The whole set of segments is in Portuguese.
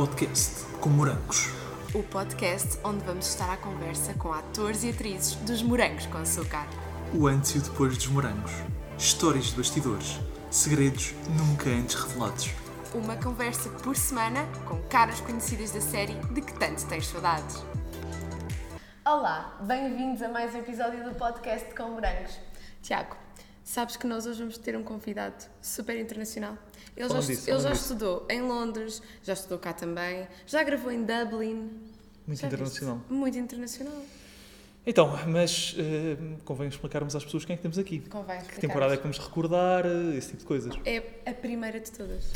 podcast com morangos. O podcast onde vamos estar à conversa com atores e atrizes dos Morangos com Açúcar. O antes e o depois dos morangos. Histórias de bastidores. Segredos nunca antes revelados. Uma conversa por semana com caras conhecidas da série de que tanto tens saudades. Olá, bem-vindos a mais um episódio do podcast com Morangos. Tiago, sabes que nós hoje vamos ter um convidado super internacional. Ele já, disso, ele já estudou em Londres, já estudou cá também, já gravou em Dublin. Muito Já viste? internacional. Muito internacional. Então, mas eh, convém explicarmos às pessoas quem é que temos aqui. Convém Que temporada é que vamos recordar, eh, esse tipo de coisas. É a primeira de todas.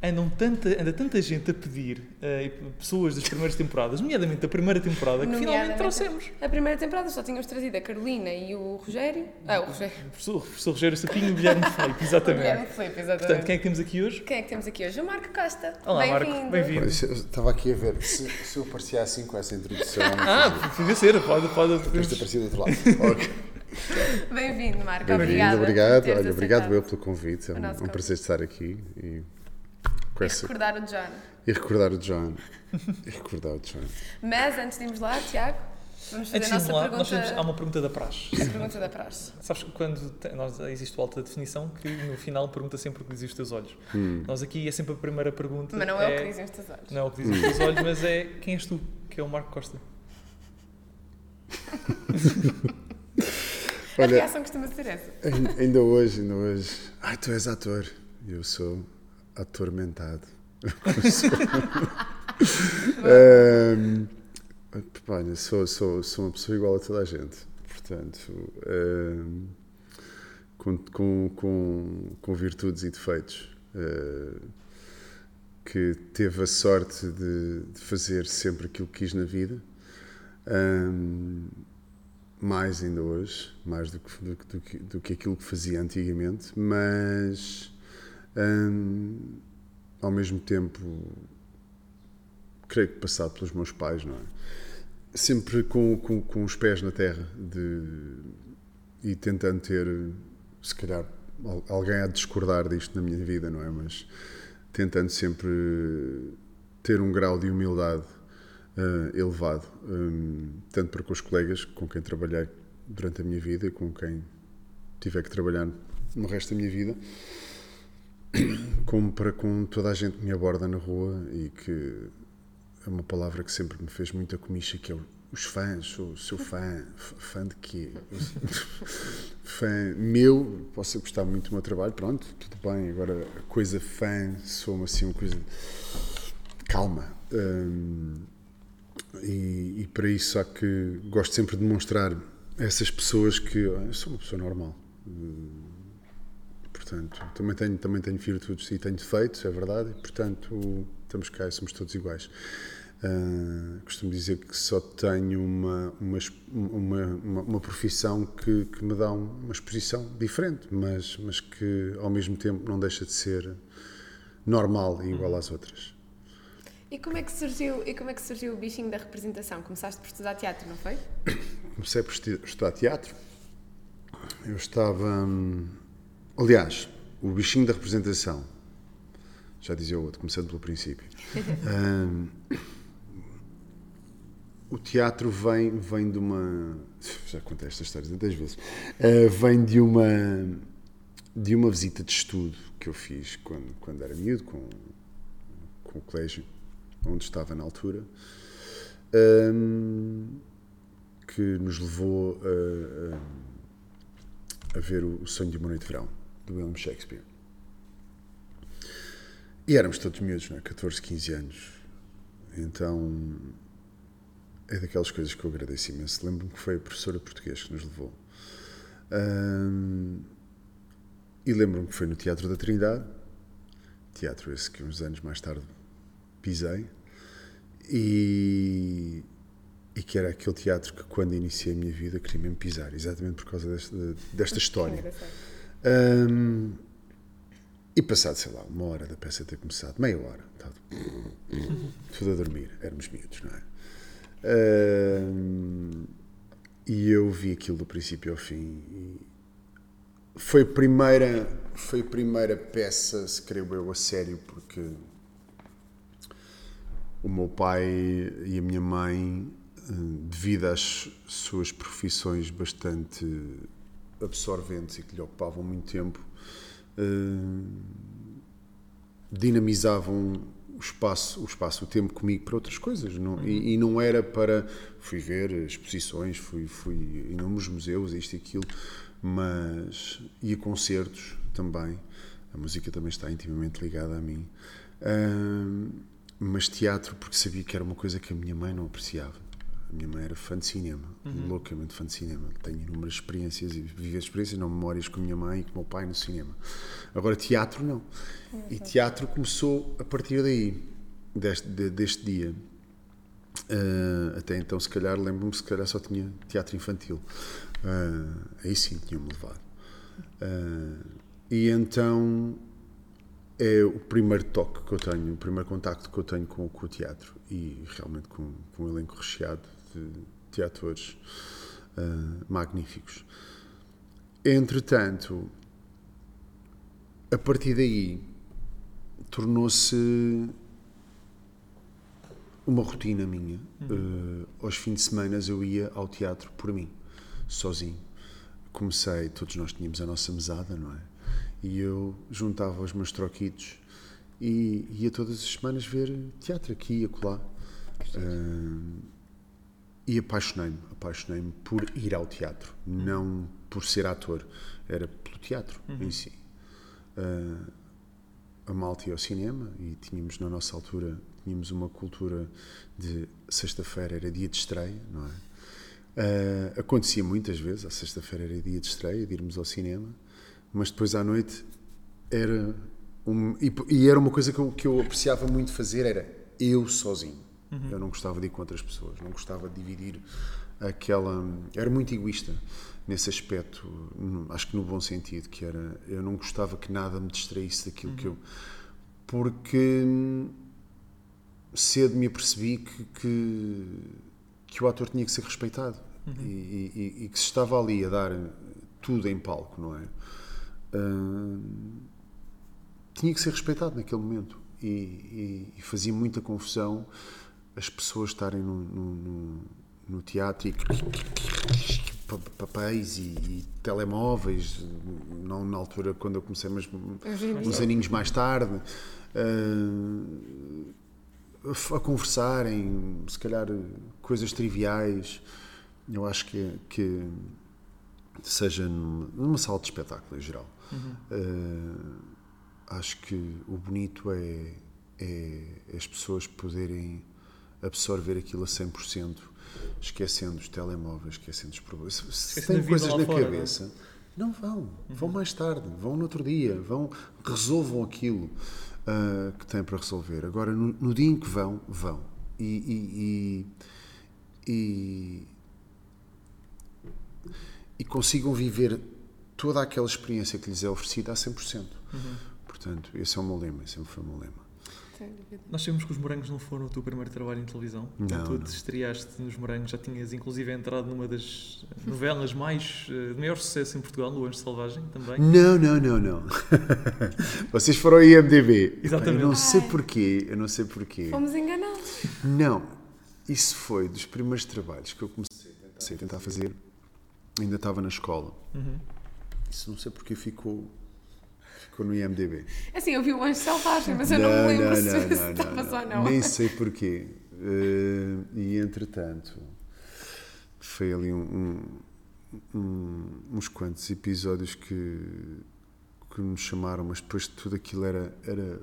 Andam tanta, anda tanta gente a pedir, e pessoas das primeiras temporadas, nomeadamente da primeira temporada, que finalmente trouxemos. A primeira temporada só tínhamos trazido a Carolina e o Rogério. Ah, o Rogério. O professor, o professor Rogério Sapinho e o Guilherme Felipe, O exatamente. Guilherme Filipe, exatamente. Portanto, quem é que temos aqui hoje? Quem é que temos aqui hoje? O Marco Costa. Olá, Marco, Bem-vindo. Estava aqui a ver se, se eu aparecia assim com essa introdução. Ah, podia ser, pode, pode. Depois de aparecer do outro lado. Ok. Bem-vindo, Marco. Bem-vindo, obrigado. teres Olha, obrigado eu pelo convite. É um, um prazer estar aqui e, com E essa- recordar o John. e recordar o John. E recordar o John. Mas antes de irmos lá, Tiago, vamos fazer Antes a de irmos nossa lá, pergunta, nós temos, há uma pergunta da praxe. a pergunta da praxe. Sabes que quando te- nós, existe o alta definição, que no final pergunta sempre o que dizem os teus olhos. Nós aqui é sempre a primeira pergunta. Mas não é, o que dizem os teus olhos. Não é o que dizem os teus olhos, mas é quem és tu, que é o Marco Costa. A Olha, reação costuma ser essa. ai- ainda hoje, ainda hoje. Ai, tu és ator. Eu sou atormentado. Ahm, pá, olha, sou, sou, sou uma pessoa igual a toda a gente. Portanto, ahm, com, com, com, com virtudes e defeitos. ah, que teve a sorte de, de fazer sempre aquilo que quis na vida. Ahm, mais ainda hoje, mais do que, do, do que, do que aquilo que fazia antigamente, mas ao mesmo tempo creio que passado pelos meus pais, não é? Sempre com, com, com os pés na terra de, e tentando ter, se calhar al- alguém de discordar disto na minha vida, não é? Mas tentando sempre ter um grau de humildade eh, elevado, hum, tanto para com os colegas com quem trabalhei durante a minha vida e com quem tiver que trabalhar no resto da minha vida, como para com toda a gente que me aborda na rua e que é uma palavra que sempre me fez muita comicha, que é os fãs, sou seu fã, fã de quê? fã meu, posso gostar muito do meu trabalho, pronto, tudo bem, agora a coisa fã sou-me assim uma coisa calma. Hum, e, e para isso há que gosto sempre de demonstrar a essas pessoas que "Ah, eu sou uma pessoa normal. Hum, Portanto, também tenho, também tenho virtudes e tenho defeitos, é verdade, e portanto estamos cá e somos todos iguais. Ah, costumo dizer que só tenho uma, uma, uma, uma, profissão que, que me dá um- uma exposição diferente, mas, mas que ao mesmo tempo não deixa de ser normal e igual às outras. E como é que surgiu, e como é que surgiu o bichinho da representação? Começaste por estudar teatro, não foi? comecei por estu- estudar teatro. Eu estava. hum, aliás, o bichinho da representação. Já dizia o outro, começando pelo princípio. Hum, o teatro vem, vem de uma. Já contei esta história tantas vezes. Uh, vem de uma. de uma visita de estudo que eu fiz quando, quando era miúdo, com, com o colégio onde estava na altura. Hum, que nos levou a, a- a ver o, o Sonho de uma Noite de Verão, do William Shakespeare. E éramos todos miúdos, não é? 14, 15 anos. Então, é daquelas coisas que eu agradeço imenso. Lembro-me que foi a professora portuguesa que nos levou. Hum, e lembro-me que foi no Teatro da Trindade, teatro esse que uns anos mais tarde pisei, e, e que era aquele teatro que quando iniciei a minha vida queria mesmo pisar, exatamente por causa desta, desta história. Hum, e passado, sei lá, uma hora da peça ter começado, meia hora, tá, tudo a dormir, éramos miúdos, não é? Hum, e eu vi aquilo do princípio ao fim foi a primeira foi a primeira peça, se creio eu, a sério, porque o meu pai e a minha mãe, eh, devido às suas profissões bastante absorventes e que lhe ocupavam muito tempo, eh, dinamizavam o espaço, o espaço, o tempo comigo para outras coisas. Não, uhum. e, e, não era para. Fui ver exposições, fui, fui inúmeros museus, isto e aquilo, mas. e a concertos também. A música também está intimamente ligada a mim. Uh, mas teatro, porque sabia que era uma coisa que a minha mãe não apreciava. A minha mãe era fã de cinema, uhum. loucamente fã de cinema. Tenho inúmeras experiências e vivi experiências, não memórias com a minha mãe e com o meu pai no cinema. Agora, teatro, não. E teatro começou a partir daí, deste, de, deste dia. Uh, até então, se calhar, lembro-me, se calhar só tinha teatro infantil. Uh, aí sim tinham-me levado. Uh, e então é o primeiro toque que eu tenho, o primeiro contacto que eu tenho com, com o teatro e realmente com, com um elenco recheado de, de atores uh, magníficos. Entretanto, a partir daí tornou-se uma rotina minha. Uhum. Uh, aos fins de semana eu ia ao teatro por mim, sozinho. Comecei, todos nós tínhamos a nossa mesada, não é? E eu juntava os meus troquitos e ia todas as semanas ver teatro aqui e acolá. Uh, e apaixonei-me, apaixonei-me por ir ao teatro, não por ser ator, era pelo teatro uhum. em si. Uh, a Malta ia ao cinema e tínhamos na nossa altura tínhamos uma cultura de sexta-feira era dia de estreia, não é? Uh, acontecia muitas vezes, a sexta-feira era dia de estreia, de irmos ao cinema, mas depois à noite era um, e, e, era uma coisa que eu, que eu apreciava muito fazer era eu sozinho Uhum. Eu não gostava de ir com outras pessoas, não gostava de dividir aquela. Era muito egoísta nesse aspecto, acho que no bom sentido, que era. Eu não gostava que nada me distraísse daquilo uhum. que eu. Porque cedo me apercebi que, que, que, o ator tinha que ser respeitado uhum. e, e, e, que se estava ali a dar tudo em palco, não é? Uh, tinha que ser respeitado naquele momento e, e fazia muita confusão as pessoas estarem no, no, no teatro e papéis e, e, telemóveis, não na altura quando eu comecei, mas uns aninhos mais tarde, uh, a conversarem, se calhar coisas triviais. Eu acho que, que seja numa, numa, sala de espetáculo em geral. Uhum. Uh, acho que o bonito é, é as pessoas poderem absorver aquilo a 100%, esquecendo os telemóveis, esquecendo os problemas. Se, se têm coisas na fora, cabeça, não, é? não vão. Uhum. Vão mais tarde, vão no outro dia, vão, resolvam aquilo uh, que têm para resolver. Agora, no, no, dia em que vão, vão. E, e, e, e, e consigam viver toda aquela experiência que lhes é oferecida a 100%. Uhum. Portanto, esse é o meu lema, sempre foi o meu lema. Nós sabemos que os Morangos não foram o teu primeiro trabalho em televisão. Não, tu te estreaste nos Morangos, já tinhas inclusive entrado numa das novelas mais uh, de maior sucesso em Portugal, O Anjo Selvagem, também. Não, não, não, não. Vocês foram ao IMDB. Exatamente. Eu não sei porquê, eu não sei porquê. Fomos enganados. Não, isso foi dos primeiros trabalhos que eu comecei a tentar fazer. Ainda estava na escola. Uhum. Isso não sei porque ficou ficou no IMDB. Assim, eu vi o Anjo Selvagem, mas eu não, não me lembro não, se, não, se estava ou não. Nem sei porquê. Uh, e entretanto, foi ali um, um, uns quantos episódios que, que me chamaram, mas depois de tudo aquilo era, era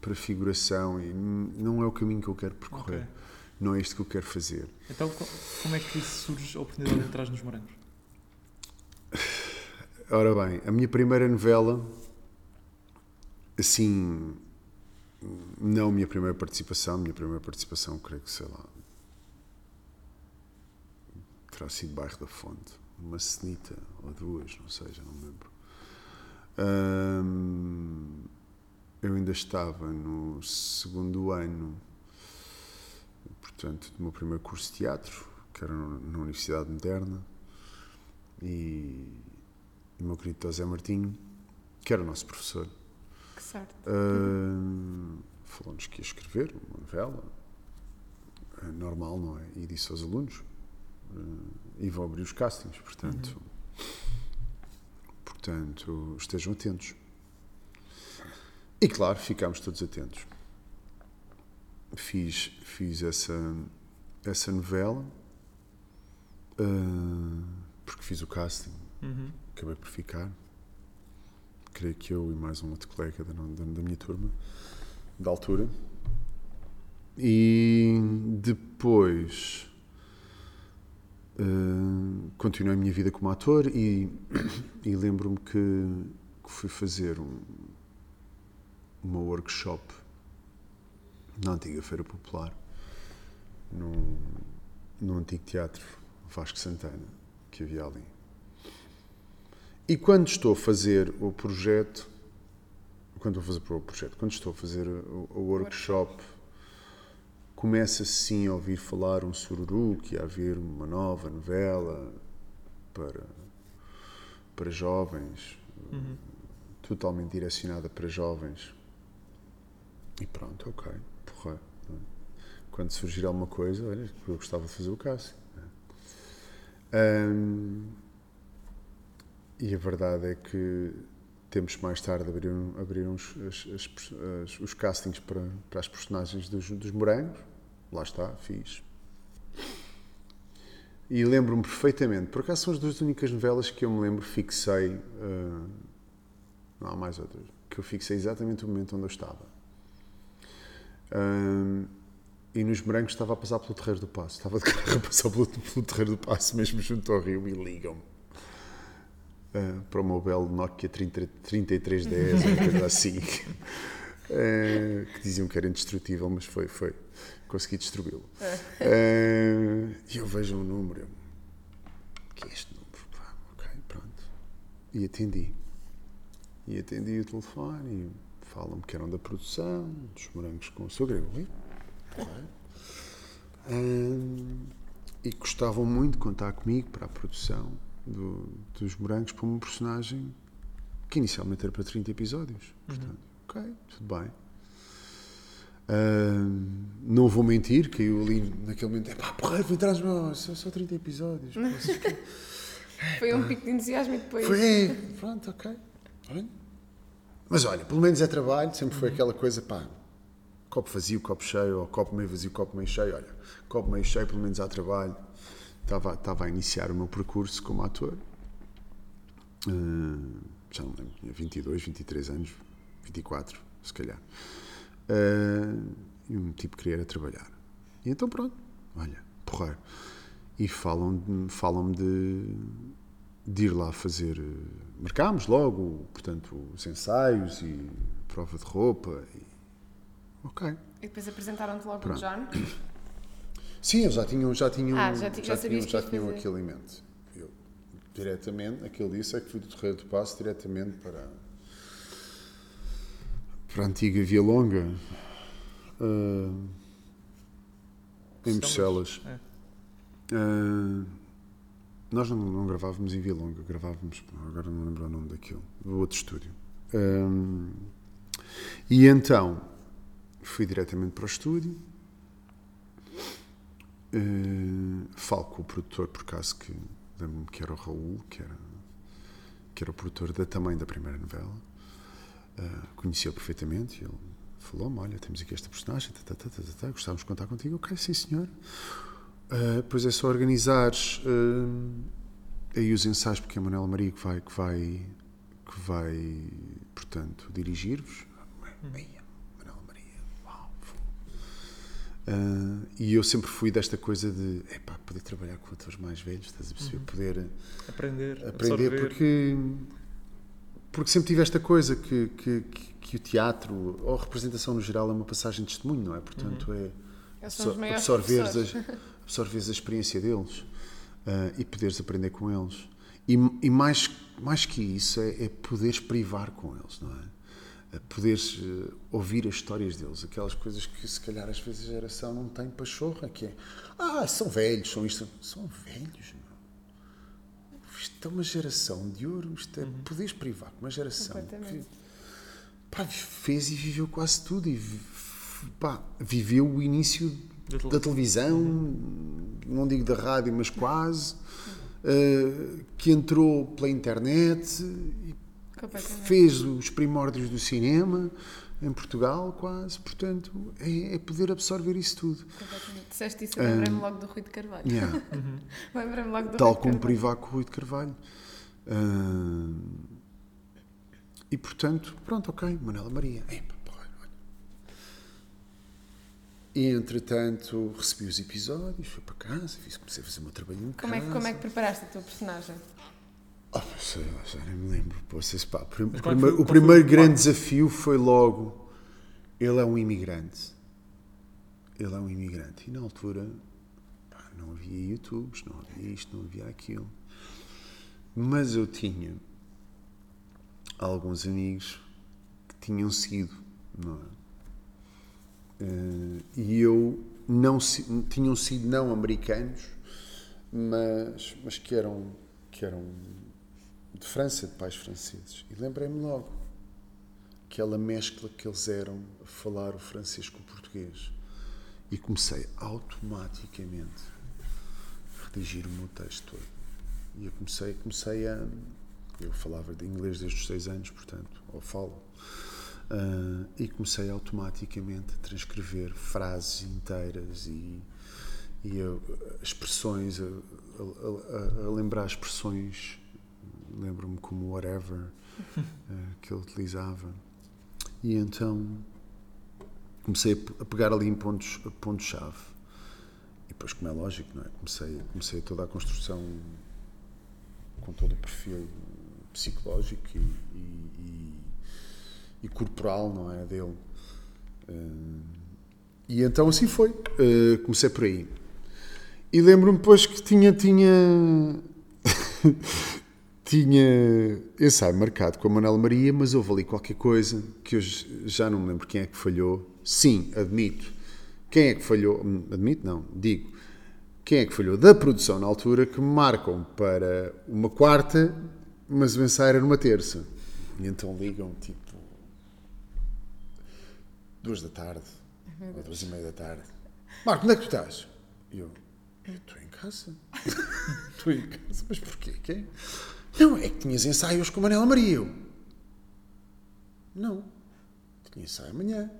para figuração e não é o caminho que eu quero percorrer. Okay. Não é isto que eu quero fazer. Então, como é que surge a oportunidade de entrar nos morangos? Ora bem, a minha primeira novela assim, não minha primeira participação, minha primeira participação, creio que sei lá, terá sido Bairro da Fonte, uma cenita ou duas, não sei, já não me lembro. Hum, eu ainda estava no segundo ano, portanto, do meu primeiro curso de teatro, que era na Universidade Moderna, e o meu querido José Martinho, que era o nosso professor, Certo. Uh, Falou-nos que ia escrever uma novela é normal, não é? E disse aos alunos, uh, e vão abrir os castings, portanto, uhum. portanto, estejam atentos. E claro, ficámos todos atentos. Fiz, fiz essa, essa novela, uh, porque fiz o casting, uhum. acabei por ficar. Creio que eu e mais um outro colega da, da, minha turma, da altura. E depois uh, continuei a minha vida como ator e, e lembro-me que, que, fui fazer um, uma workshop na antiga Feira Popular, num, num antigo teatro Vasco Santana, que havia ali. E quando estou a fazer o projeto, quando estou a fazer o projeto, quando estou a fazer o, o workshop começa sim a ouvir falar um sururu, que ia haver uma nova novela para, para jovens, uhum. totalmente direcionada para jovens. E pronto, ok, porra. Quando surgir alguma coisa, olha, eu gostava de fazer o Cássio. Um, e a verdade é que temos mais tarde abrir, abrir uns, as, as, os castings para, para as personagens dos, dos morangos lá está, fiz. E lembro-me perfeitamente, por acaso são as duas únicas novelas que eu me lembro, fixei, uh, não há mais outras, que eu fixei exatamente o momento onde eu estava. Uh, e nos brancos estava a passar pelo Terreiro do Passo, estava de carro a passar pelo, pelo Terreiro do Passo, mesmo junto ao rio, e ligam-me. Uh, para o meu belo Nokia 30, 3310, ou coisa assim, que diziam que era indestrutível, mas foi, foi consegui destruí-lo. uh, e eu vejo um número, eu, que é este número? Pá, ok, pronto. E atendi. E atendi o telefone e falam-me que eram da produção, dos morangos com açúcar. Eu, uh, e gostavam muito de contar comigo para a produção do, dos morangos para um personagem que inicialmente era para 30 episódios. Uhum. Portanto, uhum. ok, tudo bem. Uh, não vou mentir, que eu ali naquele momento, é pá, porra, vou entrar só, só 30 episódios. Foi um pico de entusiasmo e depois. Foi, pronto, ok. Mas olha, pelo menos é trabalho, sempre foi aquela coisa, pá, copo vazio, copo cheio, ou copo meio vazio, copo meio cheio. Olha, copo meio cheio, pelo menos há trabalho. Estava, estava a iniciar o meu percurso como ator. Uh, já não lembro, tinha 22, 23 anos, 24, se calhar. Uh, e um tipo queria trabalhar. E então pronto, olha, porra. E falam-me falam de, de ir lá fazer. Marcámos logo, portanto, os ensaios e prova de roupa. E, ok. E depois apresentaram-te logo pronto. o John? Sim, eles já tinham, já tinham, ah, já, já, já tinham, já tinham aquele elemento. Eu, diretamente, aquele disse é que fui do Terreiro do Passo diretamente para para a antiga Via Longa, uh, em Bruxelas. É. Uh, nós não, não, gravávamos em Via Longa, gravávamos, agora não lembro o nome daquilo, do outro estúdio. Uh, e então fui diretamente para o estúdio. Uh, falo com o produtor, por acaso que que era o Raul, que era, que era o produtor da, também da primeira novela uh, conheceu perfeitamente. Ele falou-me: Olha, temos aqui esta personagem, tá, tá, tá, tá, gostávamos de contar contigo. Ok, sim, senhor. Uh, pois é só organizar uh, aí os ensaios, porque é a Manuela Maria que vai, que vai, que vai portanto, dirigir-vos. Manuela Uh, e eu sempre fui desta coisa de epá, poder trabalhar com atores mais velhos, estás a perceber? Uhum. Poder aprender, aprender absorver. porque porque sempre tive esta coisa que, que, que, o teatro, ou a representação no geral, é uma passagem de testemunho, não é? Portanto, uhum. é absorveres, a, absorveres a experiência deles uh, e poderes aprender com eles. E, e, mais, mais que isso, é, é poderes privar com eles, não é? Poderes uh, ouvir as histórias deles, aquelas coisas que se calhar às vezes a geração não tem pachorra, que é ah, são velhos, são isto, são velhos, isto é uma geração de ouro, isto é uhum. poderes privar, uma geração que pá, fez e viveu quase tudo e pá, viveu o início da, da televisão, não digo da rádio, mas quase, uh, que entrou pela internet, fez os primórdios do cinema em Portugal, quase. Portanto, é, é poder absorver isso tudo. Completamente. Disseste isso, lembrei-me um, logo do Rui de Carvalho. Yeah. uhum. lembrei-me logo do Tal Rui como privar com o Rui de Carvalho. Uh, e portanto, pronto, ok, Manela Maria. Epa, porra, olha. E entretanto recebi os episódios, fui para casa, fiz, comecei a fazer o meu trabalho em como casa. É que, como é que preparaste a tua personagem? Sei lá, já nem me lembro. Vocês, pá, prim, o primeiro, o primeiro grande desafio foi logo: ele é um imigrante. Ele é um imigrante. E na altura pá, não havia YouTubes, não havia isto, não havia aquilo. Mas eu tinha alguns amigos que tinham sido, não é? Uh, e eu não tinham sido não americanos, mas, mas que eram que eram de França, de pais franceses. E lembrei-me logo aquela mescla que eles eram a falar o francês com o português. E comecei automaticamente a redigir o meu texto todo. E eu comecei, comecei a. Eu falava de inglês desde os seis anos, portanto, ou falo. Uh, e comecei automaticamente a transcrever frases inteiras e, e a, expressões, a, a, a, lembrar expressões lembro-me como whatever uh, que ele utilizava. E então comecei a pegar ali em pontos, pontos-chave. E depois, como é lógico, não é? comecei, comecei toda a construção com todo o perfil psicológico e, e, e, e corporal não é, dele. Uh, e então assim foi. Uh, comecei por aí. E lembro-me depois que tinha, tinha tinha ensaio marcado com a Manuela Maria, mas houve ali qualquer coisa que eu já não me lembro quem é que falhou. Sim, admito. Quem é que falhou? Admito, não, digo. Quem é que falhou da produção na altura que marcam para uma quarta, mas o ensaio era numa terça. E então ligam tipo duas da tarde, ou duas e meia da tarde. Marco, onde é que tu estás? E eu, eu estou em casa. Estou em casa, mas porquê? Quem? Não, é que tinhas ensaios com a Manela Maria. Eu, não, tinha ensaio amanhã.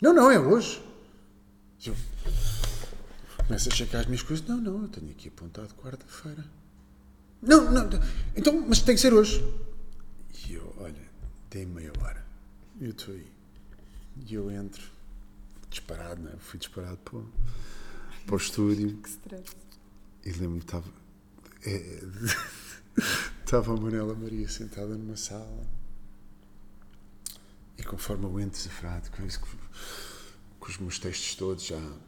Não, não, é hoje. Eu começo a checar as minhas coisas. Não, não, eu tenho aqui apontado quarta-feira. Não, não, então, mas tem que ser hoje. E eu, olha, tem meia hora. Eu estou aí. E eu entro, disparado, não é? Fui disparado para, para o estúdio. Que stress. E lembro-me que estava. É, Estava a Manela Maria sentada numa sala e conforme eu entro desafiado com, isso, com os meus textos todos já uh,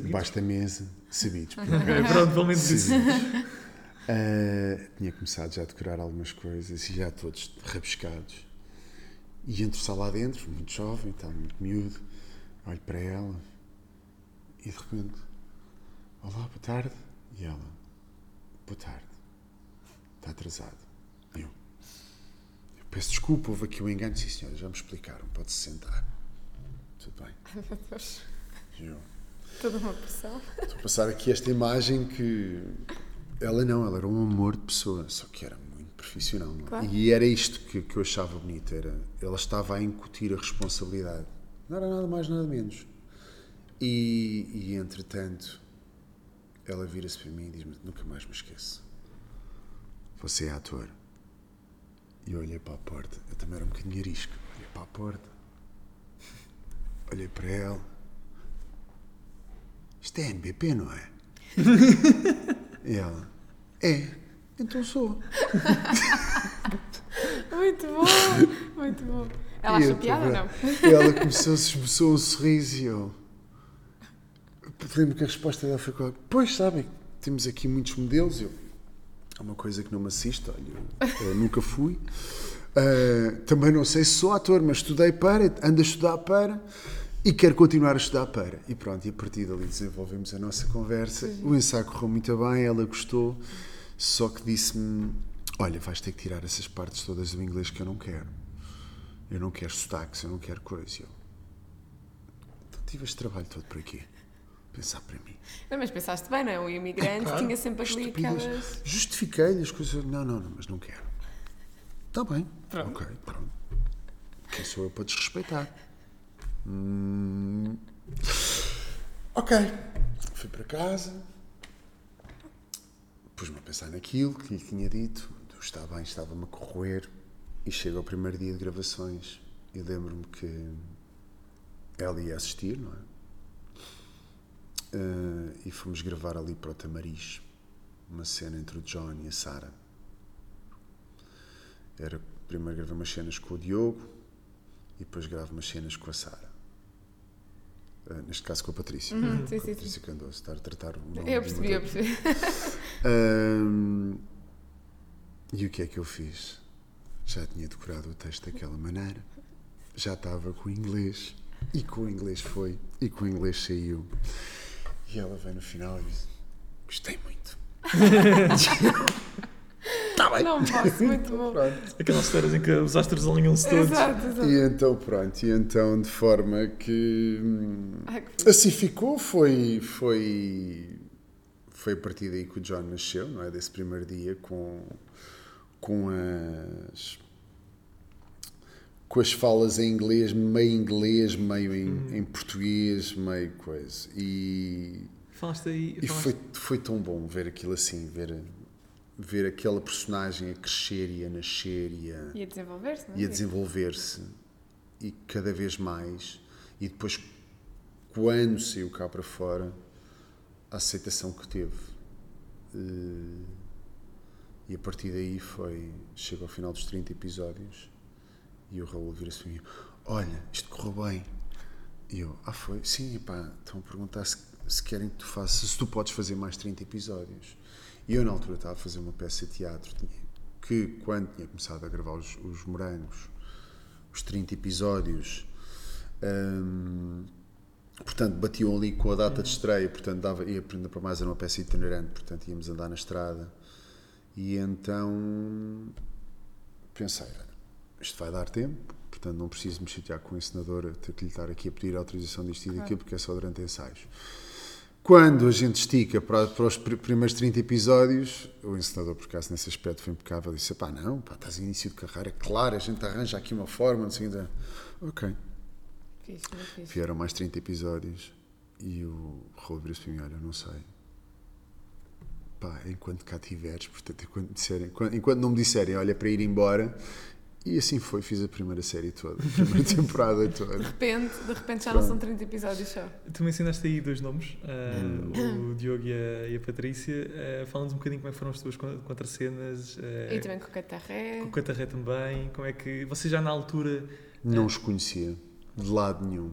debaixo da mesa, sabidos. Okay, pronto pelo menos isso. Uh, tinha começado já a decorar algumas coisas e já todos rabiscados. E entro só lá dentro, muito jovem, está muito miúdo, olho para ela e de repente, olá, boa tarde. E ela, boa tarde. Está atrasado. Eu. eu peço desculpa, houve aqui um engano. Sim, senhora, já me explicaram. Pode-se sentar. Tudo bem. Ai, meu Deus. Eu. Toda uma pressão. Estou a passar aqui esta imagem que. Ela não, ela era um amor de pessoa, só que era muito profissional. É? Claro. E era isto que, que eu achava bonito: era, ela estava a incutir a responsabilidade. Não era nada mais, nada menos. E, e entretanto, ela vira-se para mim e diz-me: Nunca mais me esqueço. Você é ator. E eu olhei para a porta. Eu também era um bocadinho arisco. Olhei para a porta. Olhei para ela. Isto é NBP, não é? e ela. É. Então sou. muito bom, muito bom. Ela achou piada ou não? Ela começou, se esboçou um sorriso e eu. Lembro que a resposta dela foi: Pois sabem, temos aqui muitos modelos. Eu, é uma coisa que não me assiste, olha, eu, nunca fui. Uh, também não sei se sou ator, mas estudei para, ando a estudar para e quero continuar a estudar para. E pronto, e a partir dali desenvolvemos a nossa conversa. Sim. O ensaio correu muito bem, ela gostou, só que disse-me: Olha, vais ter que tirar essas partes todas do inglês que eu não quero. Eu não quero sotaques, eu não quero coisa. Eu, tive este trabalho todo por aqui. Pensar para mim. Não, mas pensaste bem, não é? O imigrante claro, tinha sempre ali aquelas. Justifiquei-lhe as coisas. Não, não, não, mas não quero. Está bem. Pronto. Ok, pronto. Quem sou eu para desrespeitar? Hum... Ok. Fui para casa. Pus-me a pensar naquilo que lhe tinha dito. Está bem, estava-me a corroer. E chega ao primeiro dia de gravações e lembro-me que ela ia assistir, não é? Uh, e fomos gravar ali para o Tamariz uma cena entre o John e a Sara. Era primeiro gravei umas cenas com o Diogo e depois gravo umas cenas com a Sara. Uh, neste caso com a Patrícia. Uhum, sim, com sim, a Patrícia Candoso, estar a tratar o nome Eu percebi, eu percebi. Uh, e o que é que eu fiz? Já tinha decorado o texto daquela maneira, já estava com o inglês, e com o inglês foi, e com o inglês saiu. E ela vem no final e diz: Gostei muito. Está bem. Não posso, muito bom. Pronto. Aquelas histórias em que os astros alinham-se todos. Exato, exato. E então, pronto, e então, de forma que, Ai, que assim ficou, foi, foi, foi a partir daí que o John nasceu, não é? Desse primeiro dia com, com as com as falas em inglês, meio inglês, meio em, uhum. em português, meio coisa. E, falaste aí, e foi, foi tão bom ver aquilo assim, ver, ver aquela personagem a crescer e a nascer e a, e a desenvolver-se, E a desenvolver-se e cada vez mais. E depois, quando saiu cá para fora, a aceitação que teve. Uh, e a partir daí foi. Chega ao final dos 30 episódios e o Raul vira-se para mim: Olha, isto correu bem. E eu: Ah, foi? Sim, pá, estão a perguntar se, se querem que tu faças, se tu podes fazer mais 30 episódios. E eu, na altura, estava a fazer uma peça de teatro que, quando tinha começado a gravar os, os morangos, os 30 episódios, hum, portanto, batiam ali com a data de estreia, portanto, dava, ia aprender para mais, era uma peça itinerante, portanto, íamos andar na estrada. E então pensei, isto vai dar tempo, portanto não preciso me chatear com o encenador ter que lhe estar aqui a pedir a autorização disto e daquilo, porque é só durante ensaios. Quando a gente estica para, para, os primeiros 30 episódios, o encenador, por acaso, nesse aspecto foi impecável, disse: pá, não, pá, estás em início de carreira, claro, a gente arranja aqui uma forma, não sei que. Ok. Fiz, fiz. Vieram mais 30 episódios e o Raul disse para mim: olha, não sei. Pá, enquanto cá tiveres, portanto, enquanto, disserem, enquanto não me disserem, olha, para ir embora, e assim foi, fiz a primeira série toda, a primeira temporada toda. De repente, de repente já Pronto. não são 30 episódios só. Tu me ensinaste aí dois nomes, uh, o Diogo e a, e a Patrícia. Uh, Fala-nos um bocadinho como é que foram as tuas contracenas. Uh, e também com o Catarré. Com o Catarré também. Como é que. Você já na altura. Não os conhecia, de lado nenhum.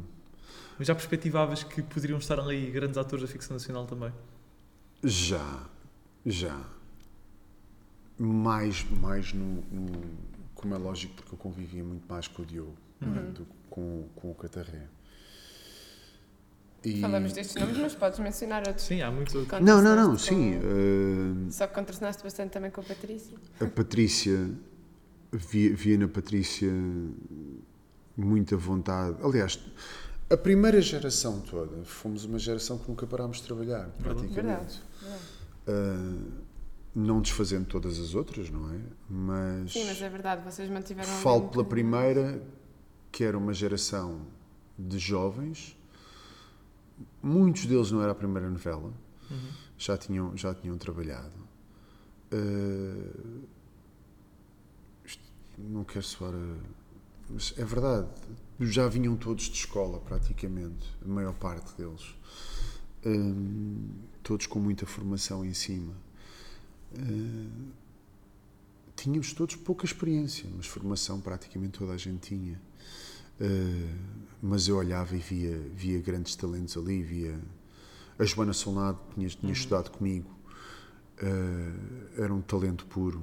Mas já perspectivavas que poderiam estar ali grandes atores da ficção nacional também? Já, já. Mais, mais no, no como é lógico, porque eu convivia muito mais com o Diogo é? uhum. do que com, com o Catarré. E... Falamos destes nomes, mas podes mencionar outros. Sim, há muitos outros. Não, não, não, sim. Uh... Só que contracenaste bastante também com a Patrícia. A Patrícia, via, via na Patrícia muita vontade. Aliás, a primeira geração toda, fomos uma geração que nunca parámos de trabalhar, praticamente. Verdade. Verdade. Uh, não desfazendo todas as outras, não é? Mas. Sim, mas é verdade, vocês mantiveram. Falo pela primeira, que era uma geração de jovens, muitos deles não era a primeira novela, uhum. já, tinham, já tinham trabalhado. Uh, não quero soar. A, mas é verdade, já vinham todos de escola, praticamente, a maior parte deles. Um, todos com muita formação em cima. Uh, tínhamos todos pouca experiência, mas formação praticamente toda a gente tinha. Uh, mas eu olhava e via, via grandes talentos ali, via a Joana Solnado tinha, tinha uhum. estudado comigo, uh, era um talento puro.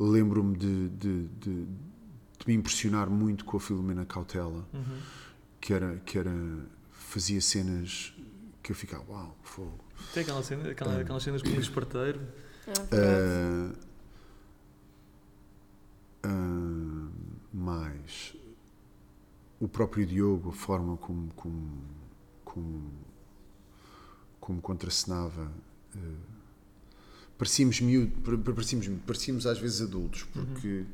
Lembro-me de, de, de, de, me impressionar muito com a Filomena Cautela, uhum. que, era, que era, fazia cenas que eu ficava, uau, fogo tem aquela cena, aquela, aquelas cenas com o esparteiro. Uh, uh, mais. o próprio Diogo, a forma como, como, como, como contracenava. Uh, parecíamos, miúdo, parecíamos, parecíamos às vezes adultos, porque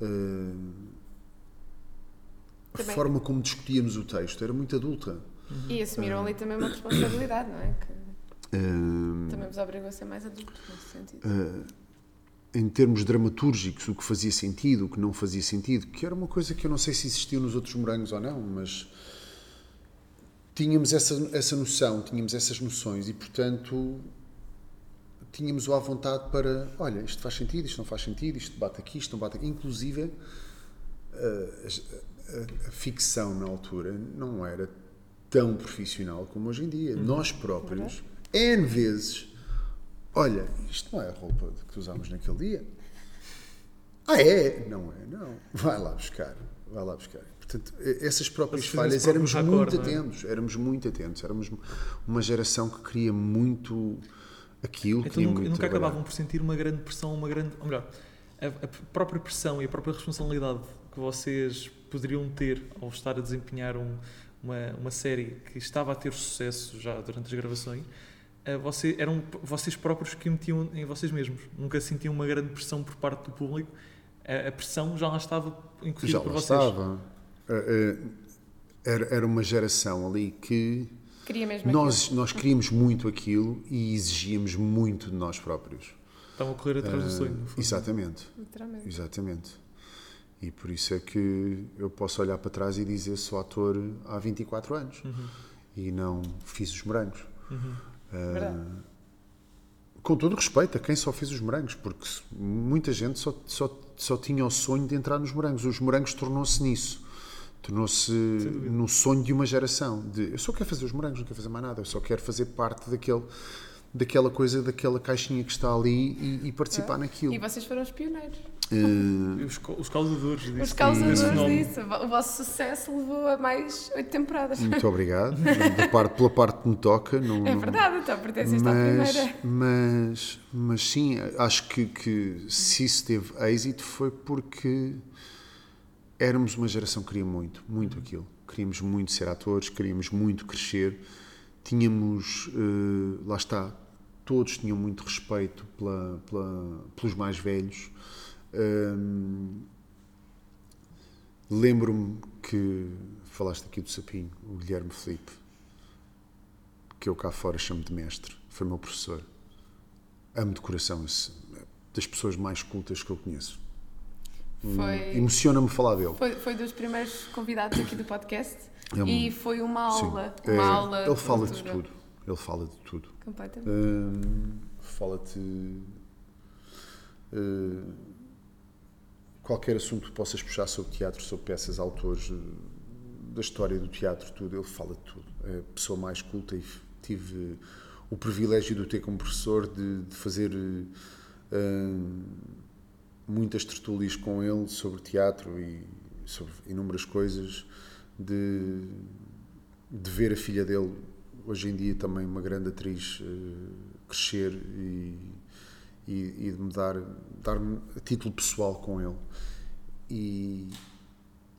uh, a forma como discutíamos o texto era muito adulta. E assumiram uh, ali também uma responsabilidade, não é? Que uh, também vos obrigou a ser mais adultos nesse sentido. em termos dramatúrgicos, o que fazia sentido, o que não fazia sentido, que era uma coisa que eu não sei se existiu nos outros morangos ou não, mas tínhamos essa, essa noção, tínhamos essas noções e, portanto, tínhamos-o à vontade para, olha, isto faz sentido, isto não faz sentido, isto bate aqui, isto não bate aqui. Inclusive, a, a, a ficção na altura não era tão profissional como hoje em dia. Uhum. Nós próprios, N vezes, olha, isto não é a roupa que usámos naquele dia. Ah, é? Não é, não. Vai lá buscar, vai lá buscar. Portanto, essas próprias falhas éramos muito é? atentos, éramos muito atentos, éramos uma geração que queria muito aquilo então, nunca, nunca acabavam por sentir uma grande pressão, uma grande. Ou melhor, a, a, própria pressão e a própria responsabilidade que vocês poderiam ter ao estar a desempenhar um, uma, uma série que estava a ter sucesso já durante as gravações. Uh, você, eram vocês próprios que metiam em vocês mesmos. Nunca sentiam uma grande pressão por parte do público. A, a pressão já lá estava inclusive por vocês. Estava. Uh, uh, era, era uma geração ali que Queria mesmo nós, aquilo. nós queríamos muito aquilo e exigíamos muito de nós próprios. Estavam a correr atrás do sonho. Uh, exatamente. Literalmente. Exatamente. E por isso é que eu posso olhar para trás e dizer sou ator há 24 anos uhum. e não fiz os morangos. Uhum. Uh, com todo respeito a quem só fez os morangos, porque muita gente só, só, só tinha o sonho de entrar nos morangos. Os morangos tornou-se nisso tornou-se no sonho de uma geração de eu só quero fazer os morangos, não quero fazer mais nada, eu só quero fazer parte daquele daquela coisa, daquela caixinha que está ali e, e participar é. naquilo. E vocês foram os pioneiros. Uh... Os, os causadores disso. Os causadores disso. O vosso sucesso levou a mais oito temporadas. Muito obrigado. da parte, pela parte que me toca. Não, é verdade, então pertenceste à primeira. Mas, mas sim, acho que, que se isso teve êxito foi porque éramos uma geração que queria muito, muito aquilo. Queríamos muito ser atores, queríamos muito crescer. Tínhamos, uh, lá está, todos tinham muito respeito pela, pela, pelos mais velhos. Um, Lembro-me que falaste aqui do Sapinho, o Guilherme Felipe, que eu cá fora chamo de mestre, foi meu professor. Amo de coração, esse, das pessoas mais cultas que eu conheço foi... Emociona-me falar dele. Foi, foi dos primeiros convidados aqui do podcast é e foi uma aula. Sim. Uma é, aula ele fala de tudo. Ele fala de tudo. Completamente. Hum, Fala-te. Uh, qualquer assunto que possas puxar sobre teatro, sobre peças, autores, da história do teatro, tudo, ele fala de tudo. É a pessoa mais culta e tive o privilégio de o ter como professor, de, de fazer. Uh, muitas tertúlias com ele sobre teatro e sobre inúmeras coisas, de, de ver a filha dele, hoje em dia também uma grande atriz, uh, crescer e, e, e, de me dar, dar-me a título pessoal com ele. E,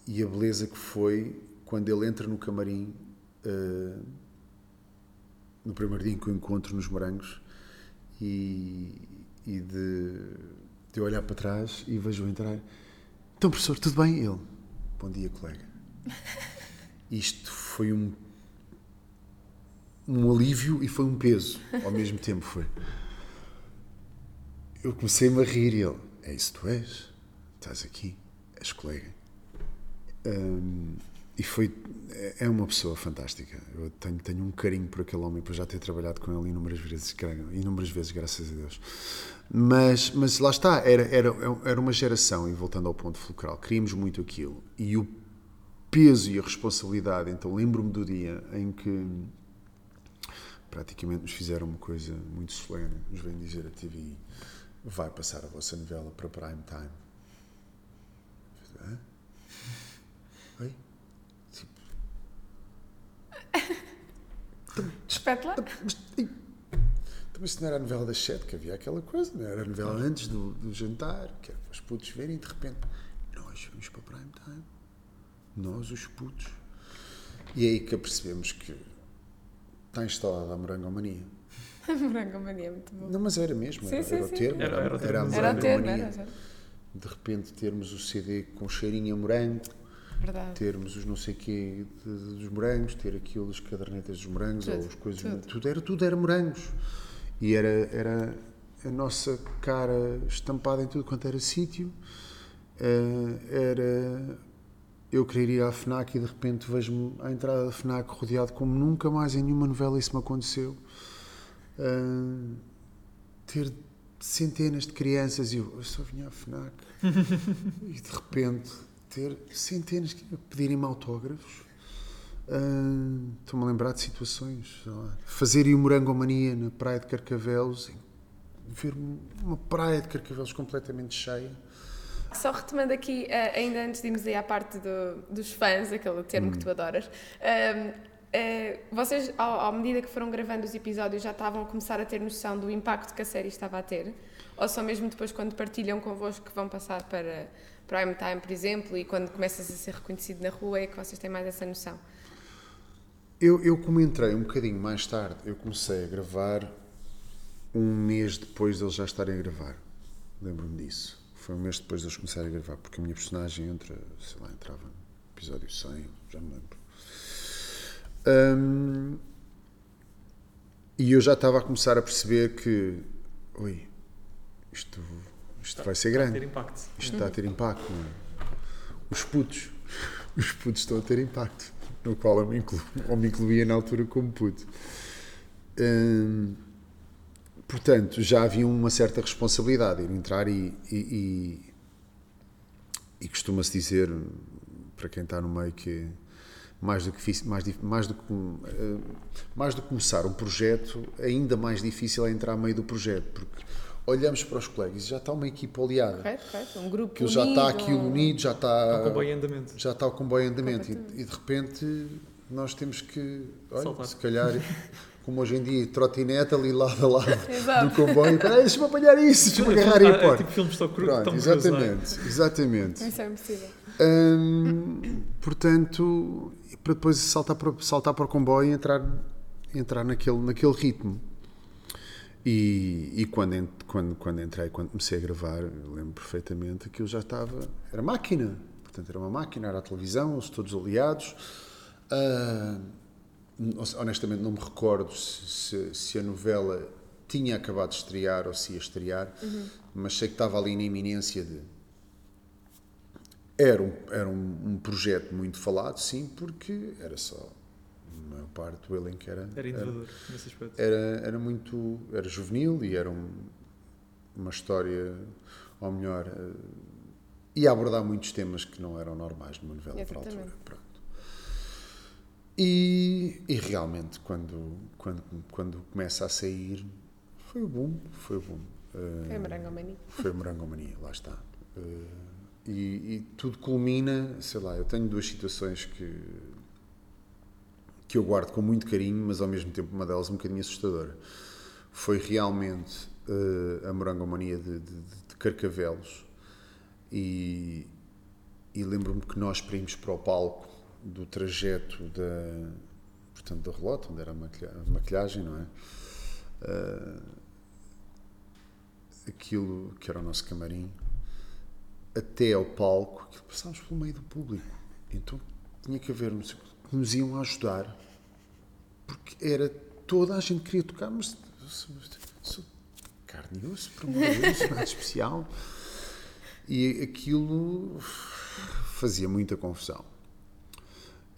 e a beleza que foi quando ele entra no camarim, uh, no primeiro dia em que o encontro nos Morangos, e, e de de eu olhar para trás e vejo-o entrar. Então, professor, tudo bem? Ele, bom dia, colega. Isto foi um, um alívio e foi um peso ao mesmo tempo. Foi. Eu comecei-me a rir e ele, é isso tu és? Estás aqui, és colega. Um, e foi é, uma pessoa fantástica. Eu tenho, tenho um carinho por aquele homem, por já ter trabalhado com ele inúmeras vezes, inúmeras vezes, graças a Deus. Mas, mas lá está, era, era, era uma geração, e voltando ao ponto fulcral, queríamos muito aquilo. E o peso e a responsabilidade, então lembro-me do dia em que praticamente nos fizeram uma coisa muito solene, nos vêm dizer a TV, vai passar a vossa novela para prime time. Hã? Oi? Tipo... Espetla? Mas isso não era a novela das sete, que havia aquela coisa, não era a novela antes do, do jantar, que era para os putos verem e de repente nós vamos para o prime time. Nós, os putos. E é aí que percebemos que está instalada a morangomania. A morangomania é muito boa. Não, mas era mesmo, Sim, era, sim, era o termo, Era- era, era o termo. era a Era o termo, morangomania. era, era. De repente termos o CD com cheirinho a morango, Verdade. termos os não sei quê de- dos morangos, ter aquilo, as cadernetas dos morangos, Tudo, ou as coisas, tudo. tudo. era, tudo era morangos. E era, era a nossa cara estampada em tudo quanto era sítio. Eh, era eu querer ir à FNAC e de repente vejo-me à entrada da FNAC rodeado como nunca mais em nenhuma novela isso me aconteceu. Eh, ter centenas de crianças e eu, eu só vinha à FNAC e de repente ter centenas que pedirem-me autógrafos. Ah, Estou-me a lembrar de situações. fazer o morangomania na praia de Carcavelos, ver uma praia de Carcavelos completamente cheia. Só retomando aqui, eh, ainda antes de irmos aí à parte do- dos fãs, aquele termo que tu adoras, ehm, eh, vocês, ao, à medida que foram gravando os episódios, já estavam a começar a ter noção do impacto que a série estava a ter? Ou só mesmo depois, quando partilham convosco que vão passar para Prime Time, por exemplo, e quando começas a ser reconhecido na rua, é que vocês têm mais essa noção? Eu, eu como entrei um bocadinho mais tarde, eu comecei a gravar um mês depois deles já estarem a gravar. Lembro-me disso. Foi um mês depois deles começarem a gravar, porque a minha personagem entra, sei lá, entrava no episódio 100, já me lembro. Hum, e eu já estava a começar a perceber que, oi, isto, isto vai ser grande. ter impacto. Isto está a ter impacto, é? Os putos, os putos estão a ter impacto, no qual eu me ou me incluía na altura como puto. Hum, portanto, já havia uma certa responsabilidade em entrar e, e, e, e costuma-se dizer, para quem está no meio, que mais do que, mais, mais, do que, eh, mais do que começar um projeto, ainda mais difícil é entrar no meio do projeto, porque olhamos para os colegas e já está uma equipa oleada Correto, correto. Um grupo que já está unido, aquilo unido, já está, O comboio em andamento. já está o comboio em andamento e, e de repente nós temos que, olha, se calhar, como hoje em dia, trotinete ali lado a lado Exato. do comboio, peraí, deixa-me apanhar isso, deixa-me agarrar e Ah, ir é tipo filmes de Tom Cru- Pronto, Tom Cruise, não é? exatamente, exatamente. Isso é impossível. Hum, portanto, para depois saltar para, saltar para o comboio e entrar, entrar naquele, naquele ritmo. E, e quando, quando, quando entrei, quando comecei a gravar, eu lembro perfeitamente que eu já estava. Era máquina, portanto, era uma máquina, era a televisão, eles todos aliados. Ah, honestamente, não me recordo se, se, se a novela tinha acabado de estrear ou se ia estrear, mas sei que estava ali na iminência de. Era um, era um, um projeto muito falado, sim, porque era só. A maior parte do elenco era. Era inovador nesse aspecto. era, era muito. Era juvenil e era um- uma história, ou melhor, eh, ia abordar muitos temas que não eram normais numa novela para a altura. Pronto. E, e realmente, quando, quando, quando começa a sair, foi o boom, foi o boom. Eh, Foi a Marangomania. foi a morangomania, lá está. Eh, e, e tudo culmina, sei lá, eu tenho duas situações que, que eu guardo com muito carinho, mas ao mesmo tempo uma delas um bocadinho assustadora. Foi realmente eh, a morangomania de, de, de Carcavelos e, e lembro-me que nós para irmos para o palco do trajeto da, portanto, da relota, onde era a maquilha- a maquilhagem, não é? Eh, aquilo que era o nosso camarim, até ao palco, passámos pelo meio do público. Então tinha que haver que nos iam ajudar, porque era toda a gente queria tocar, mas sou, carne e osso, de Deus, nada especial. E aquilo fazia muita confusão.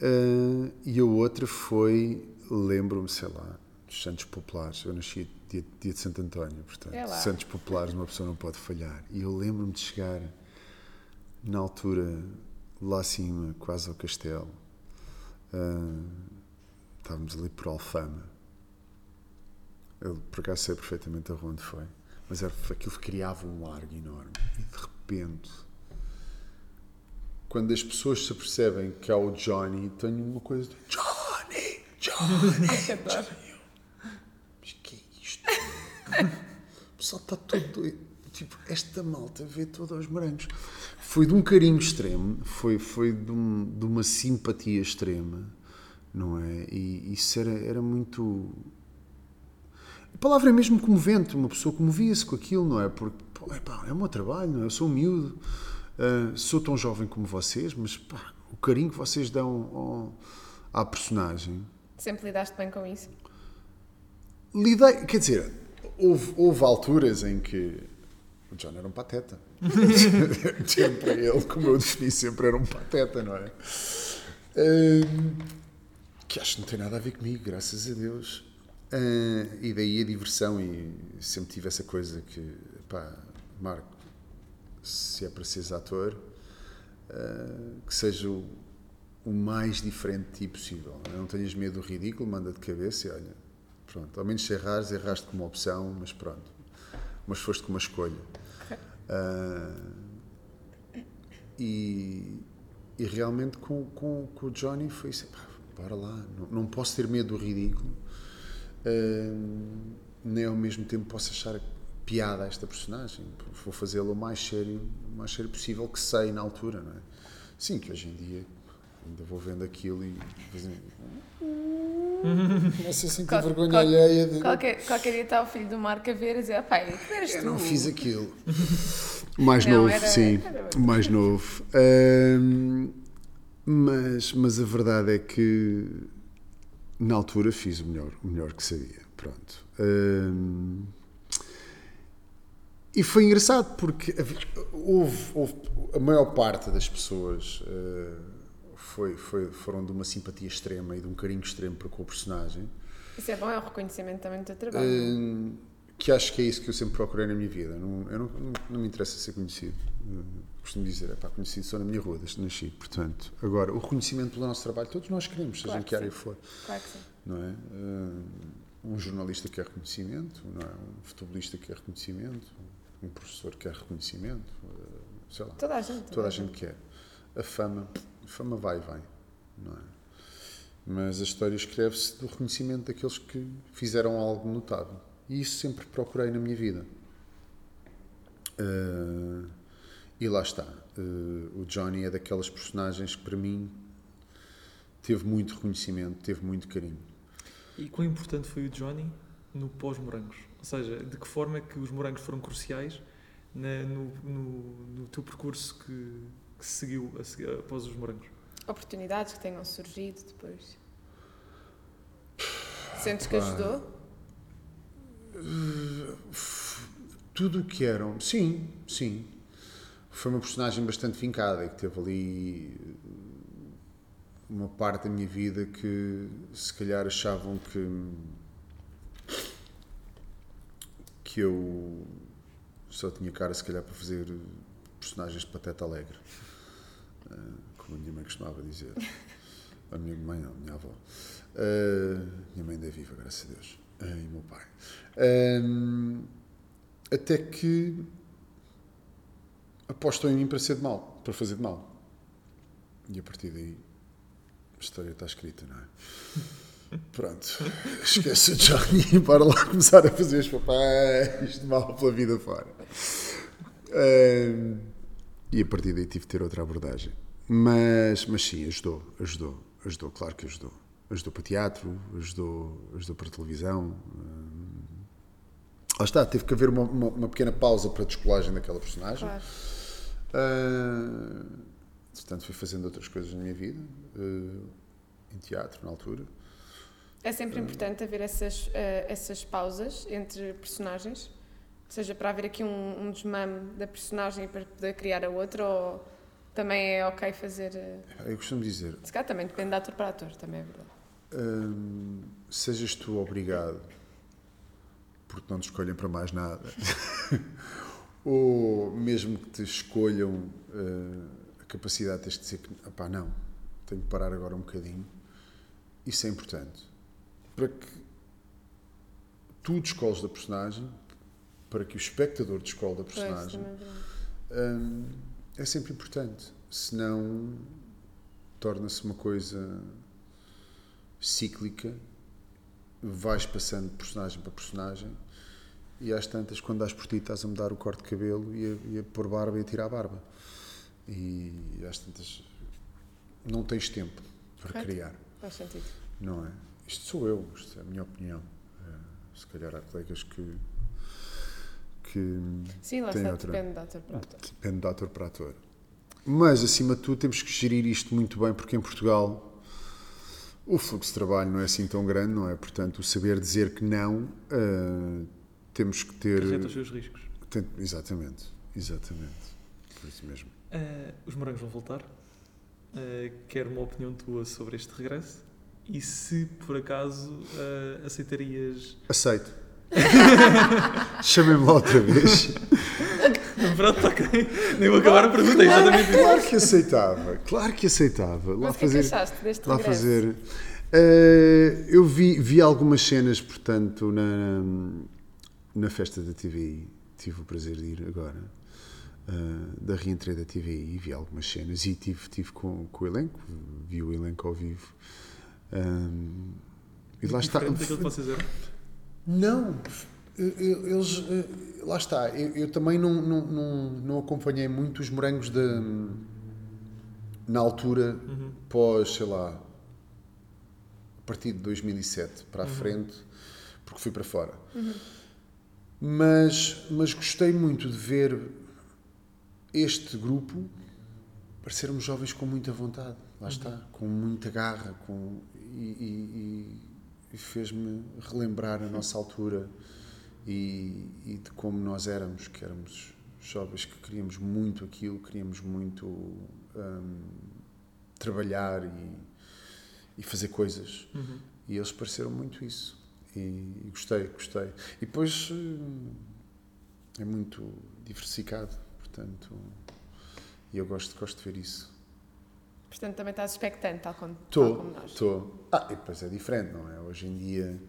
Ah, e a outra foi, lembro-me, sei lá, dos Santos Populares. Eu nasci dia, dia de Santo António, portanto, É. Santos Populares uma pessoa não pode falhar. E eu lembro-me de chegar na altura lá acima, quase ao castelo. Ah, estávamos ali por Alfama. Eu por acaso sei perfeitamente aonde foi. Mas era, aquilo criava um largo enorme. E de repente, quando as pessoas se apercebem que há o Johnny, tenho uma coisa de Johnny! Johnny! Johnny! Mas que é isto? O pessoal está todo doido. Tipo, esta malta vê todos os morangos. Foi de um carinho extremo, foi, foi de, um, de uma simpatia extrema, não é? E isso era, era muito. A palavra é mesmo comovente, uma pessoa comovia-se com aquilo, não é? Porque pô, epá, é o meu trabalho, não é? Eu sou um miúdo, uh, sou tão jovem como vocês, mas pá, o carinho que vocês dão ao, à personagem. Sempre lidaste bem com isso? Lidei, quer dizer, houve, houve alturas em que o John era um pateta. para ele, como eu defini sempre, era um pateta, não é? Um, que acho que não tem nada a ver comigo, graças a Deus. Uh, e daí a diversão, e sempre tive essa coisa que, pá, Marco, se é para seres ator, uh, que seja o, o mais diferente de ti possível. Não tenhas medo do ridículo, manda de cabeça e olha, pronto, ao menos se errares, erraste como opção, mas pronto. Mas foste com uma escolha. Uh, e, e, realmente com, com, com, o Johnny foi isso, pá, bora lá, não, não, posso ter medo do ridículo, uh, nem ao mesmo tempo posso achar piada a esta personagem, vou fazê-lo o mais sério, o mais sério possível que sei na altura, não é? Sim, que hoje em dia ainda vou vendo aquilo e Começa a sentir qual, vergonha qual, alheia. De... Qualquer, qualquer dia está o filho do Marco a ver e dizer: pai, que eras Eu tu? não fiz aquilo. mais não, novo, era, sim. Era mais novo. Um, mas, mas a verdade é que na altura fiz o melhor, o melhor que sabia. Pronto. Um, e foi engraçado porque houve, houve, a maior parte das pessoas. Uh, foi, foi, foram de uma simpatia extrema e de um carinho extremo para com o personagem. Isso é bom, é o reconhecimento também do teu trabalho. Uh, que acho que é isso que eu sempre procurei na minha vida. Não, eu não, não, não me interessa ser conhecido. Uh, costumo dizer, é pá, conhecido só na minha rua, desde que nasci. Portanto, agora, o reconhecimento pelo nosso trabalho, todos nós queremos, seja em que área for. Claro que sim. Não é? Uh, um jornalista quer reconhecimento, não é? um futebolista quer reconhecimento, um professor quer reconhecimento, sei lá. Toda a gente. Toda, toda a gente quer. A fama fama vai e vem, não é? Mas a história escreve-se do reconhecimento daqueles que fizeram algo notável. E isso sempre procurei na minha vida. Uh, e lá está. Uh, o Johnny é daquelas personagens que, para mim, teve muito reconhecimento, teve muito carinho. E quão importante foi o Johnny no pós-morangos? Ou seja, de que forma é que os morangos foram cruciais na, no, no, no teu percurso que, que seguiu a seguir, após os morangos? Oportunidades que tenham surgido depois? Sentes que ajudou? Tudo o que eram, sim, sim. Foi uma personagem bastante vincada e que teve ali uma parte da minha vida que se calhar achavam que que eu só tinha cara se calhar para fazer personagens de pateta alegre. Eh, como a minha mãe costumava dizer. A minha mãe não, a minha avó. Uh, minha mãe ainda é viva, graças a Deus. Uh, e o meu pai. Até que apostou em mim para ser de mal, para fazer de mal. E a partir daí a história está escrita, não é? Pronto, esquece o Johnny e para lá começar a fazer os papéis de mal pela vida fora. Uh, e a partir daí tive de ter outra abordagem. Mas, mas sim, ajudou, ajudou, ajudou, claro que ajudou. Ajudou para teatro, ajudou, ajudou para televisão. Hum, lá está, teve que haver uma, uma, uma pequena pausa para a descolagem daquela personagem. Claro. Uh, portanto, fui fazendo outras coisas na minha vida, uh, em teatro, na altura. É sempre importante haver essas, uh, essas pausas entre personagens? Seja, para haver aqui um, um desmame da personagem para poder criar a outra, ou também é ok fazer. Eh, Eu costumo dizer. Se calhar também depende de ator para ator, também é verdade. Hum, sejas tu obrigado, porque não te escolhem para mais nada, ou mesmo que te escolham, uh, a capacidade tens de dizer que, pá, não, tenho que parar agora um bocadinho. Isso é importante. Para que tu descoles da personagem, para que o espectador descole da personagem hum, é sempre importante. Senão torna-se uma coisa cíclica, vais passando de personagem para personagem e às tantas, quando dás por ti, estás a mudar o corte de cabelo e a, e a pôr barba e a tirar a barba. E às tantas não tens tempo para Correto. criar, Faz sentido. não é? Isto sou eu, isto é a minha opinião. Eh, se calhar há colegas que. Que Sim, lá Tem está, outra. depende da ator para ator. depende de ator para ator. Mas, acima de tudo, temos que gerir isto muito bem, porque em Portugal o fluxo de trabalho não é assim tão grande, não é? Portanto, o saber dizer que não, eh, temos que ter. Carreta os seus riscos. tem- exatamente, exatamente. Por isso mesmo. Uh, os morangos vão voltar. Uh, quero uma opinião tua sobre este regresso. E se por acaso uh, aceitarias. Aceito. Chamem-me lá outra vez. Pronto, ok. Nem vou acabar a pergunta, é exatamente isso. Claro que aceitava, claro que aceitava. Lá Mas o que é que fazer. achaste deste lá regresso? fazer. Eh, eu vi, vi algumas cenas, portanto, na, na festa da TVI. Tive o prazer de ir agora. eh, da reentrée da TVI. Vi algumas cenas e tive, tive com, com o elenco. Vi o elenco ao vivo. Ahm, e lá está. Daquilo que vocês eram. Não, eles. eh, Lá está, eu, eu também não, não, não, não acompanhei muito os morangos da. Na altura, Uhum. pós, sei lá, a partir de 2007 para a frente, porque fui para fora. Mas, mas gostei muito de ver este grupo parecermos jovens com muita vontade, lá está, com muita garra, com, e, e- e- e fez-me relembrar a nossa altura e, e de como nós éramos, que éramos jovens que queríamos muito aquilo, queríamos muito hum, trabalhar e, e fazer coisas. Uhum. E eles pareceram muito isso. E, e gostei, gostei. E depois hum, é muito diversificado, portanto, e eu gosto, gosto de ver isso. Portanto, também estás expectante, tal como, tal como Estou, nós. estou. Ah, e depois é diferente, não é? Hoje em dia,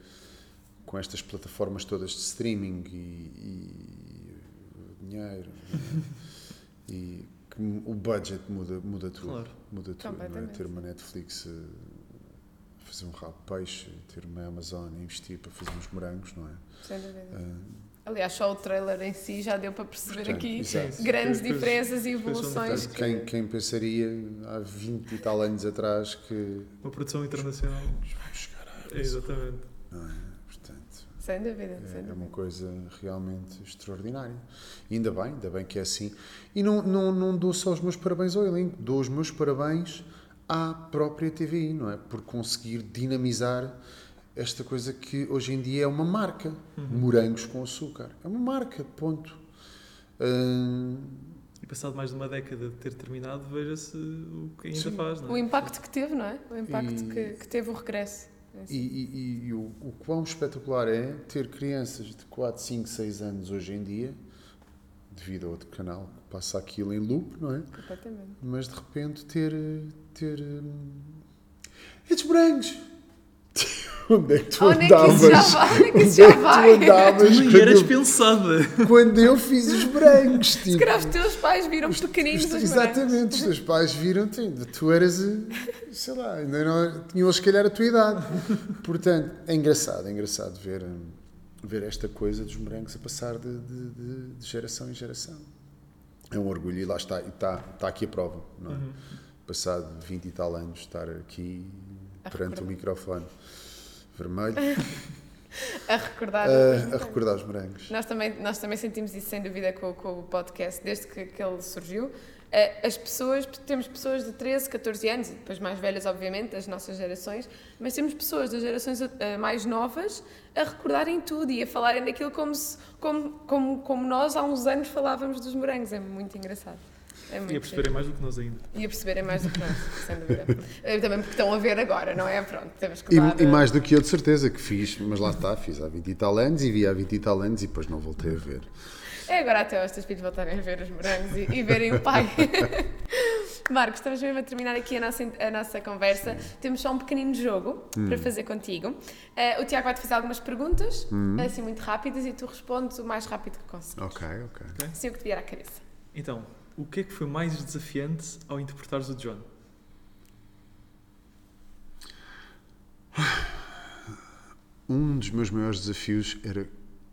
com estas plataformas todas de streaming e, e o dinheiro e que o budget muda, muda tudo. Claro. Muda tudo, não é? Ter uma Netflix eh, a fazer um rabo de peixe, ter uma Amazon a investir para fazer uns morangos, não é? Sem dúvida. Ah, Aliás, só o trailer em si já deu para perceber Portanto, aqui exato. grandes Depois- diferenças e evoluções. portanto, quem, quem pensaria há 20 e tal anos atrás que Uma produção internacional. vamos chegar a É, exatamente. não é? Portanto, Sem dúvida, sem É, é dúvida. uma coisa realmente extraordinária. E ainda bem, ainda bem que é assim. E não, não, não dou só os meus parabéns ao elenco, dou os meus parabéns à própria TVI, não é? Por conseguir dinamizar esta coisa que hoje em dia é uma marca. Morangos com açúcar. É uma marca, ponto. Hum, E passado mais de uma década de ter terminado, veja-se o que ainda Sim. faz, não é? O impacto que teve, não é? O impacto E- que, que teve o regresso. É E, e- e- e o, o quão espetacular é ter crianças de 4, 5, 6 anos hoje em dia, devido a outro canal que passa aquilo em loop, não é? Completamente. Mas de repente ter. ter. hum, Estes brancos! Onde é que tu Onde é que andavas? isso já vai? Onde é que isso Onde já é que tu andavas eras eu, pensada. quando eu fiz os brancos? Se Tipo, calhar os teus pais viram os- pequeninos os- os Exatamente, os teus pais viram-te, ainda tu eras, eh, sei lá, ainda não tinham eles, se calhar a tua idade. Portanto, é engraçado, é engraçado ver, hum, ver esta coisa dos morangos a passar de, de- de- de geração em geração. É um orgulho e lá está, e está, está aqui a prova, não é? Uhum. Passado 20 e tal anos, estar aqui perante o microfone vermelho A recordar. a, a recordar os morangos. Nós também, nós também sentimos isso sem dúvida com, com o podcast, desde que, que ele surgiu. Eh, As pessoas, temos pessoas de 13, 14 anos, e depois mais velhas, obviamente, das nossas gerações, mas temos pessoas das gerações eh, mais novas a recordarem tudo e a falarem daquilo como, se- como, como, como nós há uns anos falávamos dos morangos. É muito engraçado. É muito E a perceberem giro. mais do que nós ainda. E a perceberem mais do que nós, sem dúvida. Também porque estão a ver agora, não é? Pronto, temos que E, dar, e eh, mais do que eu, de certeza, que fiz, mas lá está, fiz há 20 e tal anos e vi há 20 e tal anos e depois não voltei a ver. É agora até os teus filhos voltarem a ver os morangos e, e verem o pai. Marcos, estamos mesmo a terminar aqui a nossa, a nossa conversa. Temos só um pequenino jogo para fazer contigo. Eh, o Tiago vai-te fazer algumas perguntas, assim muito rápidas, e tu respondes o mais rápido que conseguires. Ok, ok. Assim o que te vier à cabeça. Então, o que é que foi mais desafiante ao interpretares o John? Um dos meus maiores desafios era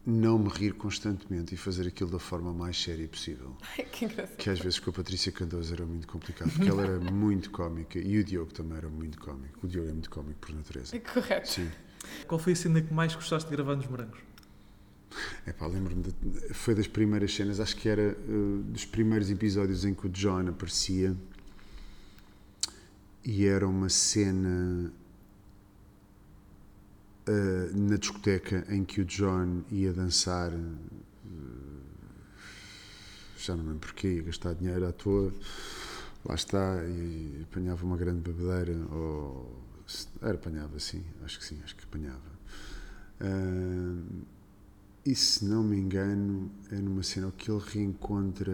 não me rir constantemente e fazer aquilo da forma mais séria possível. que engraçado. Que às vezes com a Patrícia Candoso era muito complicado, porque ela era muito cómica e o Diogo também era muito cómico. O Diogo é muito cómico por natureza. Correto. Sim. Qual foi a cena que mais gostaste de gravar nos morangos? É pá, lembro-me, de, foi das primeiras cenas, acho que era uh, dos primeiros episódios em que o John aparecia e era uma cena uh, na discoteca em que o John ia dançar, uh, já não lembro porquê, ia gastar dinheiro à toa, lá está, e apanhava uma grande bebedeira, ou era apanhava, sim, acho que sim, acho que apanhava. Uh, e se não me engano, é numa cena que ele reencontra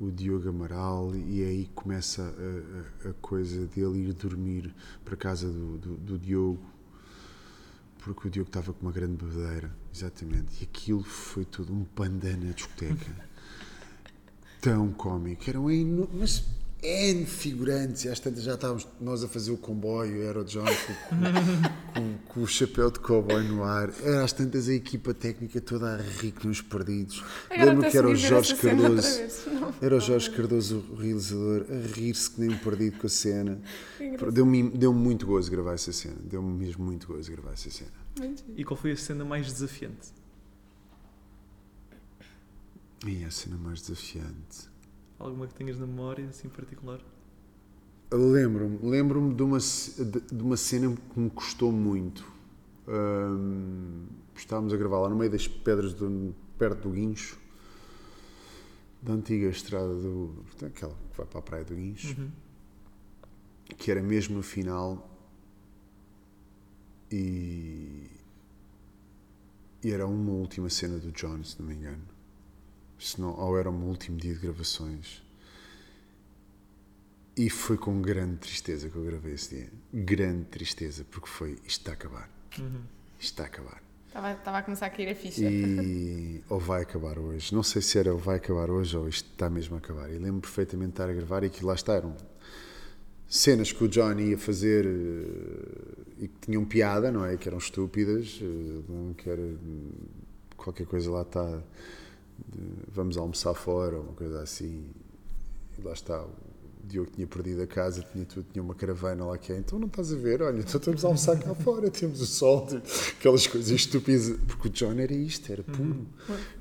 o Diogo Amaral e aí começa a, a, a coisa dele ir dormir para casa do, do, do, Diogo porque o Diogo estava com uma grande bebedeira exatamente, e aquilo foi tudo um pandana na discoteca. Tão cómico, era um mas N figurantes, e às tantas já estávamos nós a fazer o comboio, era o John com, com, com, o chapéu de cowboy no ar, era às tantas a equipa técnica toda a rir nos perdidos. Lembro que era o Jorge Cardoso, era o Jorge Cardoso, o realizador, a rir-se que nem um perdido com a cena. Deu-me deu muito gozo gravar essa cena, deu-me mesmo muito gozo gravar essa cena. E qual foi a cena mais desafiante? E a cena mais desafiante. Alguma que tenhas na memória, assim, particular? Lembro-me, lembro-me de uma, de, uma cena que me custou muito. Um, estávamos a gravar lá no meio das pedras, do, perto do Guincho, da antiga estrada do. aquela que vai para a praia do Guincho, uhum. que era mesmo no final. E, e era uma última cena do John, se não me engano senão, ou era o meu último dia de gravações. E foi com grande tristeza que eu gravei esse dia. Grande tristeza, porque foi isto está a acabar. Uhum. Isto está a acabar. Estava, estava a começar a cair a ficha. E, ou vai acabar hoje. Não sei se era ou vai acabar hoje ou isto está mesmo a acabar. E lembro perfeitamente de estar a gravar e que lá estavam cenas que o Johnny ia fazer eh, e que tinham piada, não é? Que eram estúpidas, eh, que era qualquer coisa lá está vamos almoçar fora, uma coisa assim. E lá está, o Diogo tinha perdido a casa, tinha tudo, tinha uma caravana lá que é, então não estás a ver, olha, então estamos a almoçar cá fora, temos o sol, aquelas coisas estúpidas, porque o John era isto, era puro, uhum.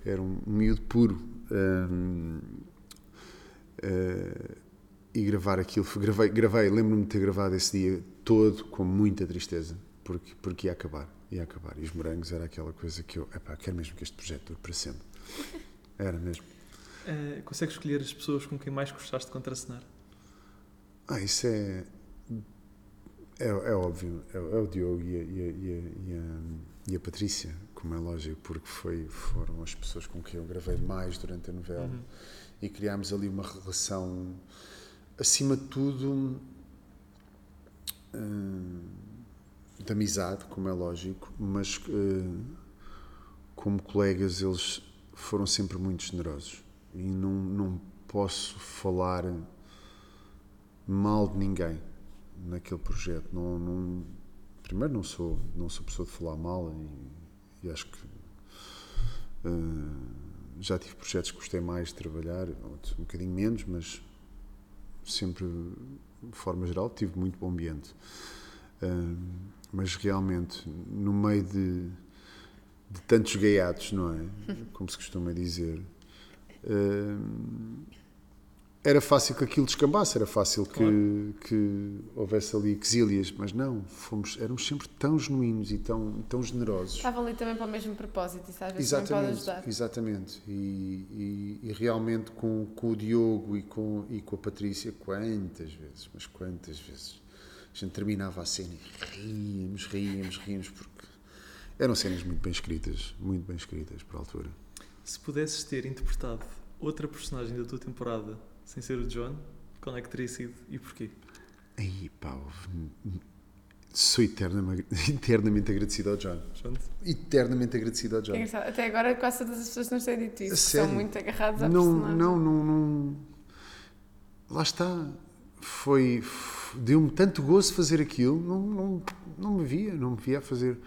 era um miúdo puro. Um, uh, eh, e gravar aquilo, gravei, gravei lembro-me de ter gravado esse dia todo com muita tristeza, porque, porque ia acabar, ia acabar. E os morangos era aquela coisa que eu, epá, quero mesmo que este projeto dure para sempre. Era mesmo. Uh, consegues escolher as pessoas com quem mais gostaste de contracenar? Ah, isso é. É, é óbvio. É, é, o Diogo e a, e, a, e, a, e a, Patrícia, como é lógico, porque foi, foram as pessoas com quem eu gravei mais durante a novela. Uhum. E criámos ali uma relação, acima de tudo, hum, de amizade, como é lógico, mas uh, como colegas eles foram sempre muito generosos e não, não posso falar mal de ninguém naquele projeto. Não, não, primeiro, não sou, não sou pessoa de falar mal e, e acho que uh, já tive projetos que gostei mais de trabalhar, um bocadinho menos, mas sempre, de forma geral, tive muito bom ambiente. Uh, mas realmente, no meio de de tantos gaiatos, não é? Como se costuma dizer. Uh, era fácil que aquilo descambasse, era fácil que, claro. que houvesse ali exílias, mas não, fomos, éramos sempre tão genuínos e tão, tão generosos. Estavam ali também para o mesmo propósito, e sabe? Exatamente, pode ajudar. Exatamente, e, e, e, realmente com, com o Diogo e com, e com a Patrícia, quantas vezes, mas quantas vezes, a gente terminava a cena e ríamos, ríamos, ríamos, porque eram cenas muito bem escritas, muito bem escritas para a altura. Se pudesses ter interpretado outra personagem da tua temporada sem ser o John, qual é que teria sido e porquê? Aí, pá, sou eternamente, eternamente agradecido ao John. Eternamente agradecido ao John. É Até agora quase todas as pessoas não têm dito isso. São muito agarrados à não, personagem. Não, não, não. Lá está. Foi. Deu-me tanto gozo fazer aquilo. Não, não, não me via, não me via a fazer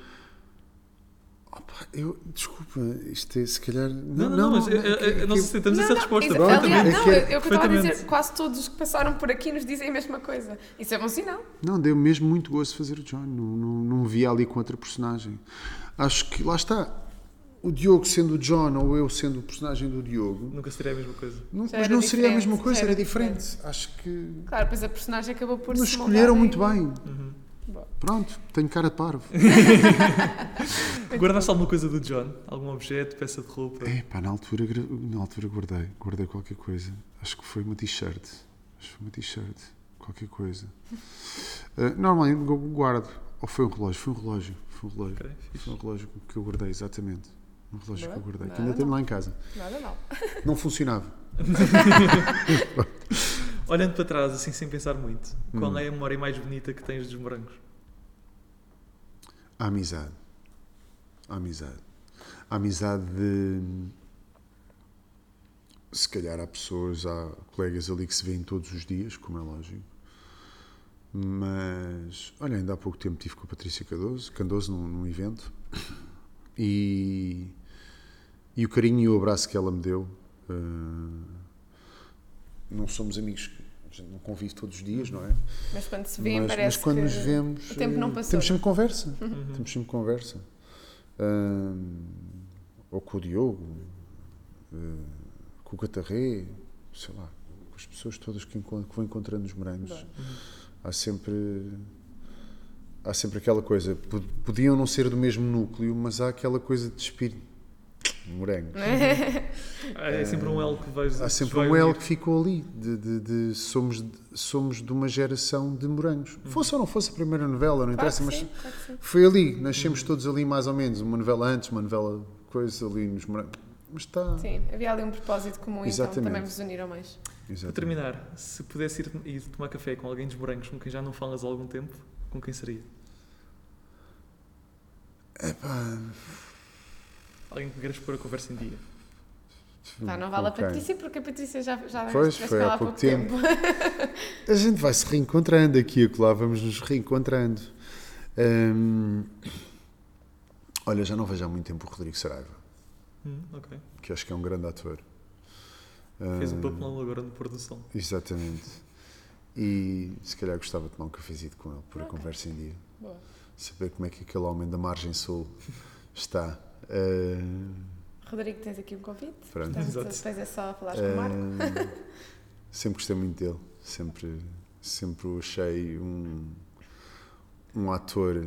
Opa, eu, desculpa, isto é se calhar. Não, não, não, mas eu, eu, nós aceitamos essa resposta. Isso, aliás, não, eu, eu estava a dizer, quase todos os que passaram por aqui nos dizem a mesma coisa. Isso é bom sinal. Não, deu mesmo muito gosto fazer o John. Não, não, não me via ali com outra personagem. Acho que lá está. O Diogo sendo o John ou eu sendo o personagem do Diogo. Nunca seria a mesma coisa. Não, mas não seria a mesma coisa, era, era diferente. diferente. Acho que. Claro, pois a personagem acabou por Nos escolheram muito bem. Uhum. Pronto, tenho cara de parvo. Guardaste alguma coisa do John? Algum objeto, peça de roupa? É, pá, na altura, na altura guardei. Guardei qualquer coisa. Acho que foi uma t-shirt. Acho que foi uma t-shirt. Qualquer coisa. Uh, normalmente guardo. Ou foi um relógio? Foi um relógio. Foi um relógio. Okay, foi um relógio que eu guardei, exatamente. Um relógio Boa, que eu guardei. Que ainda tenho lá em casa. Nada mal. Não funcionava. Olhando para trás, assim, sem pensar muito, qual hum. é a memória mais bonita que tens dos morangos? A amizade. A amizade. A amizade de. Se calhar há pessoas, há colegas ali que se veem todos os dias, como é lógico. Mas, olha, ainda há pouco tempo estive com a Patrícia Candoso, Candoso num, num evento e, e o carinho e o abraço que ela me deu. Uh, não somos amigos, gente não convive todos os dias, não é? Mas quando se vê, parece mas quando nos vemos, o tempo não passou. temos sempre conversa. Uhum. Temos sempre conversa. ou com o Diogo, uh, com o Catarré, sei lá, com as pessoas todas que, que vou encontrando nos morangos. Uhum. Há sempre há sempre aquela coisa, podiam não ser do mesmo núcleo, mas há aquela coisa de espírito morango. é sempre um L que vais Há sempre um L que ficou ali, de, de, de, somos, somos de uma geração de morangos. Uhum. Fosse ou não fosse a primeira novela, não interessa, mas claro foi ali, nascemos uhum. todos ali mais ou menos, uma novela antes, uma novela coisa ali nos morangos. Mas está... Sim, havia ali um propósito comum, Exatamente. então também vos uniram mais. Exatamente. Para terminar, se pudesse ir, ir tomar café com alguém dos morangos com quem já não falas há algum tempo, com quem seria? Epá... Alguém que queiras pôr a conversa em dia. Pá, não vale okay. a Patrícia porque a Patrícia já, já pois, foi há pouco, tempo. tempo. a gente vai se reencontrando aqui e lá, vamos nos reencontrando. Hum, olha, já não vejo há muito tempo o Rodrigo Saraiva. Hum, okay. Que acho que é um grande ator. Fez um papelão agora no pôr do sol. Exatamente. E se calhar gostava de tomar um cafezinho com ele, pôr okay. a conversa em dia. Boa. Saber como é que aquele homem da margem sul está. Uh... Rodrigo, tens aqui um convite. Pronto. Portanto, depois é só falar uh... com o Marco. sempre gostei muito dele. Sempre, sempre o achei um, um ator.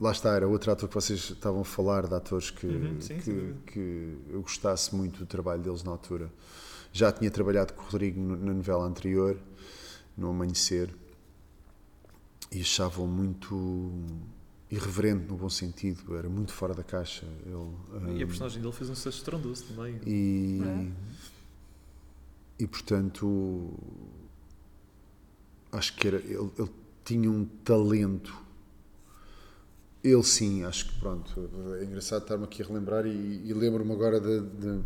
Lá está, era outro ator que vocês estavam a falar, de atores que, uhum, sim, que, sim. que eu gostasse muito do trabalho deles na altura. Já tinha trabalhado com o Rodrigo na novela anterior, no Amanhecer, e achavam muito irreverente no bom sentido, era muito fora da caixa. Ele, e a personagem dele fez um sucesso estrondoso também. E, é? e portanto, acho que era, ele, ele, tinha um talento. Ele sim, acho que pronto. É engraçado estar-me aqui a relembrar e, e lembro-me agora de, de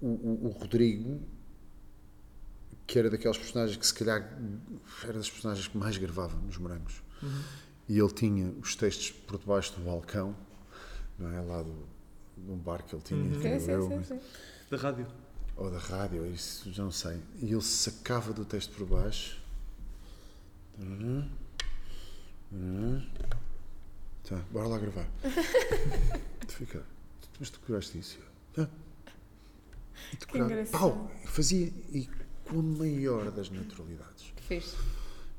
o, o, o Rodrigo que era daquelas personagens que se calhar era das personagens que mais gravava nos morangos. Uhum e ele tinha os textos por debaixo do balcão, não é? Lá do, do bar que ele tinha. Uhum. Sim, sim, eu, sim, sim. Da rádio. Ou da rádio, isso já não sei. E ele sacava do texto por baixo. Uhum. Uhum. Tá, bora lá gravar. tu fica, mas tu curaste isso? Ah. E tu curaste. Pau! Fazia e com a maior das naturalidades. Que fez?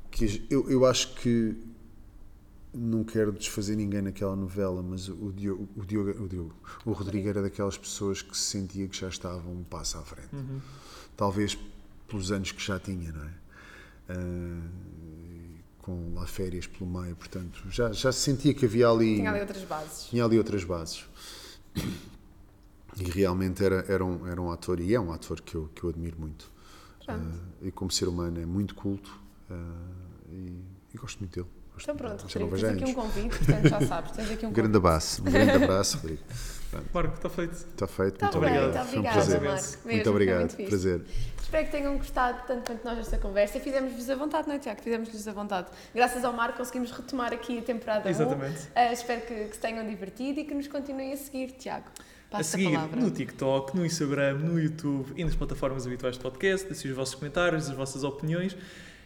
Que eu, eu acho que não quero desfazer ninguém naquela novela, mas o Diogo, o, Diogo, o, Diogo, o Rodrigo era daquelas pessoas que se sentia que já estavam um passo à frente. Uhum. Talvez pelos anos que já tinha, não é? Uh, com lá férias pelo meio, portanto, já, já se sentia que havia ali. Tinha ali outras bases. Tinha ali outras bases. E realmente era, era, um, era um ator, e é um ator que eu, que eu admiro muito. Uh, e como ser humano é muito culto uh, e, e gosto muito dele. Então pronto, Rodrigo, tens aqui um convite, portanto já sabes, tens aqui um, grande abraço, um grande abraço, Rodrigo. Marco, está feito. Está feito, Tá muito bem, obrigado. muito Foi um obrigada, prazer. Marco. Mesmo, Muito obrigado, muito fixe. prazer. Espero que tenham gostado tanto quanto nós desta conversa e fizemos-vos à vontade, não é, Tiago? Fizemos-lhes à vontade. Graças ao Marco conseguimos retomar aqui a temporada 1. Exatamente. Ah, espero que, que se tenham divertido e que nos continuem a seguir, Tiago. A Passo seguir a palavra. no TikTok, no Instagram, no YouTube e nas plataformas habituais de podcast. Deixem os vossos comentários, as vossas opiniões.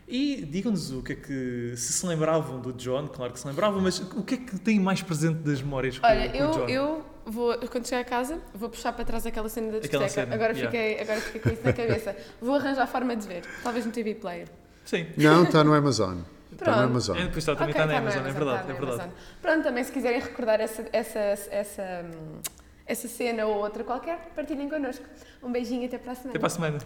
E digam-nos o que é que. Se se lembravam do John, claro que se lembravam, mas o que é que tem mais presente das memórias com, Olha, com o eu, John? eu vou, quando chegar a casa, vou puxar para trás aquela cena da Aquela discoteca. cena, agora, yeah. fiquei, agora fiquei com isso na cabeça. Vou arranjar forma de ver. Talvez no TV Player. Sim. Não, está no Amazon. Está no Pronto. Amazon. É, depois está, também Ok, está na tá no Amazon, é verdade, tá é no verdade. Amazon. Pronto, também se quiserem recordar essa, essa, essa, hum, essa cena ou outra qualquer, partilhem connosco. Um beijinho e até para a semana. Até para a semana.